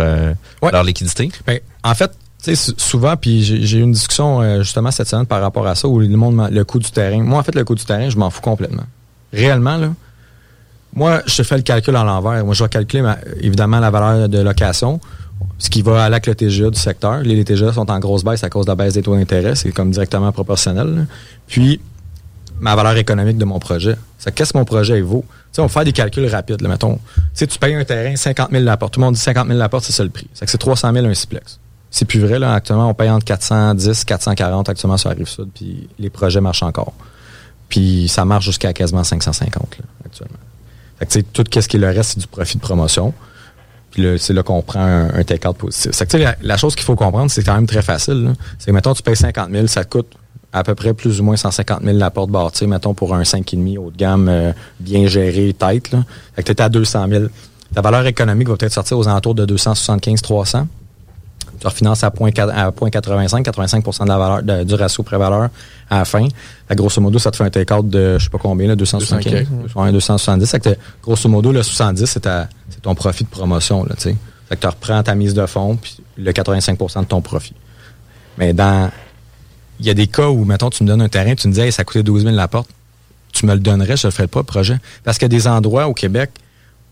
S9: leur liquidité?
S10: Ben, en fait, tu sais, sou- souvent, puis j'ai eu une discussion euh, justement cette semaine par rapport à ça, où le monde, m'a- le coût du terrain. Moi, en fait, le coût du terrain, je m'en fous complètement. Réellement, là, moi, je fais le calcul à l'envers. Moi, je vais calculer, évidemment, la valeur de location, ce qui va avec le TGA du secteur. Les, les TGA sont en grosse baisse à cause de la baisse des taux d'intérêt. C'est comme directement proportionnel. Puis, ma valeur économique de mon projet. Qu'est-ce que mon projet vaut? On va faire des calculs rapides. Là, mettons, tu payes un terrain 50 000 la porte. Tout le monde dit 50 000 la porte, c'est ça le prix. C'est que c'est 300 000 un siplex. C'est plus vrai, là. Actuellement, on paye entre 410 440 actuellement sur la rive sud, puis les projets marchent encore. Puis ça marche jusqu'à quasiment 550, là, actuellement. Tout ce qui le reste, c'est du profit de promotion. Puis c'est là qu'on prend un, un take-out positif. La, chose qu'il faut comprendre, c'est quand même très facile. C'est, mettons, tu payes 50 000, ça te coûte à peu près plus ou moins 150 000 la porte bâtie, mettons, pour un 5,5 haut de gamme euh, bien géré, tête. Là. Fait que tu à 200 000. Ta valeur économique va peut-être sortir aux alentours de 275 300 tu refinances à 0.4 à 0.85, 85 de la valeur de- du ratio pré-valeur à la fin. Fait grosso modo, ça te fait un take-out de je sais pas combien, là, 275,
S12: 200,
S10: 200, 270. Fait que grosso modo, le 70, c'est ta- c'est ton profit de promotion. Là, tu sais. fait que tu reprends ta mise de fonds puis le 85% de ton profit. Mais dans. Il y a des cas où, mettons, tu me donnes un terrain, tu me dis, hey, ça coûtait 12 000 la porte. Tu me le donnerais, je ne le ferais pas, le projet. Parce qu'il y a des endroits au Québec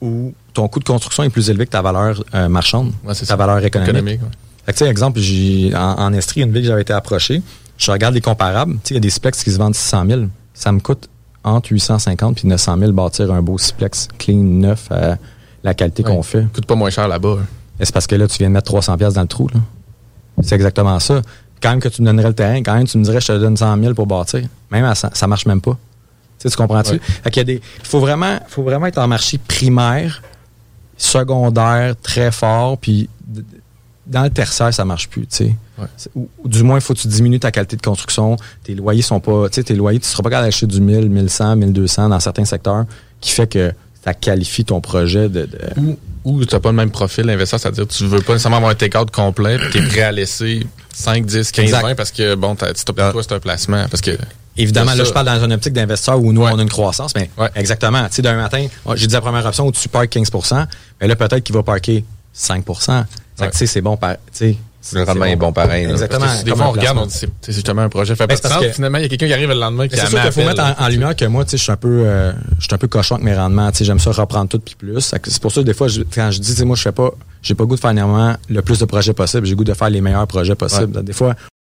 S10: où ton coût de construction est plus élevé que ta valeur euh, marchande, ta valeur économique.
S12: Économique, ouais.
S10: Fait que, tu sais, exemple, j'ai, en, en Estrie, une ville que j'avais été approché, je regarde les comparables. Tu sais, il y a des splex qui se vendent 600 000. Ça me coûte entre 850 et 900 000 bâtir un beau splex clean, neuf, à la qualité
S12: Ouais.
S10: qu'on fait.
S12: coûte pas moins cher là-bas. hein.
S10: C'est parce que là, tu viens de mettre 300 pièces dans le trou. là. C'est exactement ça. Quand même que tu me donnerais le terrain, quand même tu me dirais je te donne 100 000 pour bâtir. Même à 100, ça marche même pas. Tu, comprends-tu?
S12: Ouais.
S10: Fait qu'il y a des, il faut vraiment, faut vraiment être en marché primaire, secondaire, très fort, puis dans le tertiaire, ça marche plus, tu sais. Ou, ou du moins, il faut que tu diminues ta qualité de construction. Tes loyers sont pas, tu sais, tes loyers, tu seras pas capable d'acheter du 1000, 1100, 1200 dans certains secteurs, qui fait que ça qualifie ton projet de, de-
S12: Ou, ou tu n'as pas le même profil d'investisseur, c'est-à-dire que tu veux pas nécessairement avoir un take-out complet, tu es prêt à laisser 5, 10, 15,
S10: Exact.
S12: 20 parce que, bon, si t'as pas toi, c'est un placement. Parce que.
S10: Évidemment, là, je parle dans une optique d'investisseur où nous, on a une croissance, mais exactement. Tu sais, d'un matin, j'ai dit la première option où tu parques 15% mais là, peut-être qu'il va parquer 5 Fait que, tu sais, c'est bon, par, tu sais.
S9: Le rendement est bon pareil. là.
S10: Exactement.
S12: Des fois, on regarde, on dit c'est c'est justement un projet fait
S10: Ben,
S12: pas de Finalement, il y a quelqu'un qui arrive le lendemain qui
S10: c'est sûr qu'il faut mettre en, en lumière que moi, tu sais, je suis un peu, euh, je suis un peu cochon avec mes rendements. Tu sais, j'aime ça reprendre tout puis plus. Fait que C'est pour ça que des fois, je- quand je dis, tu sais, moi, je fais pas, j'ai pas le goût de faire néanmoins le plus de projets possible. J'ai le goût de faire les meilleurs projets possibles. Des fois,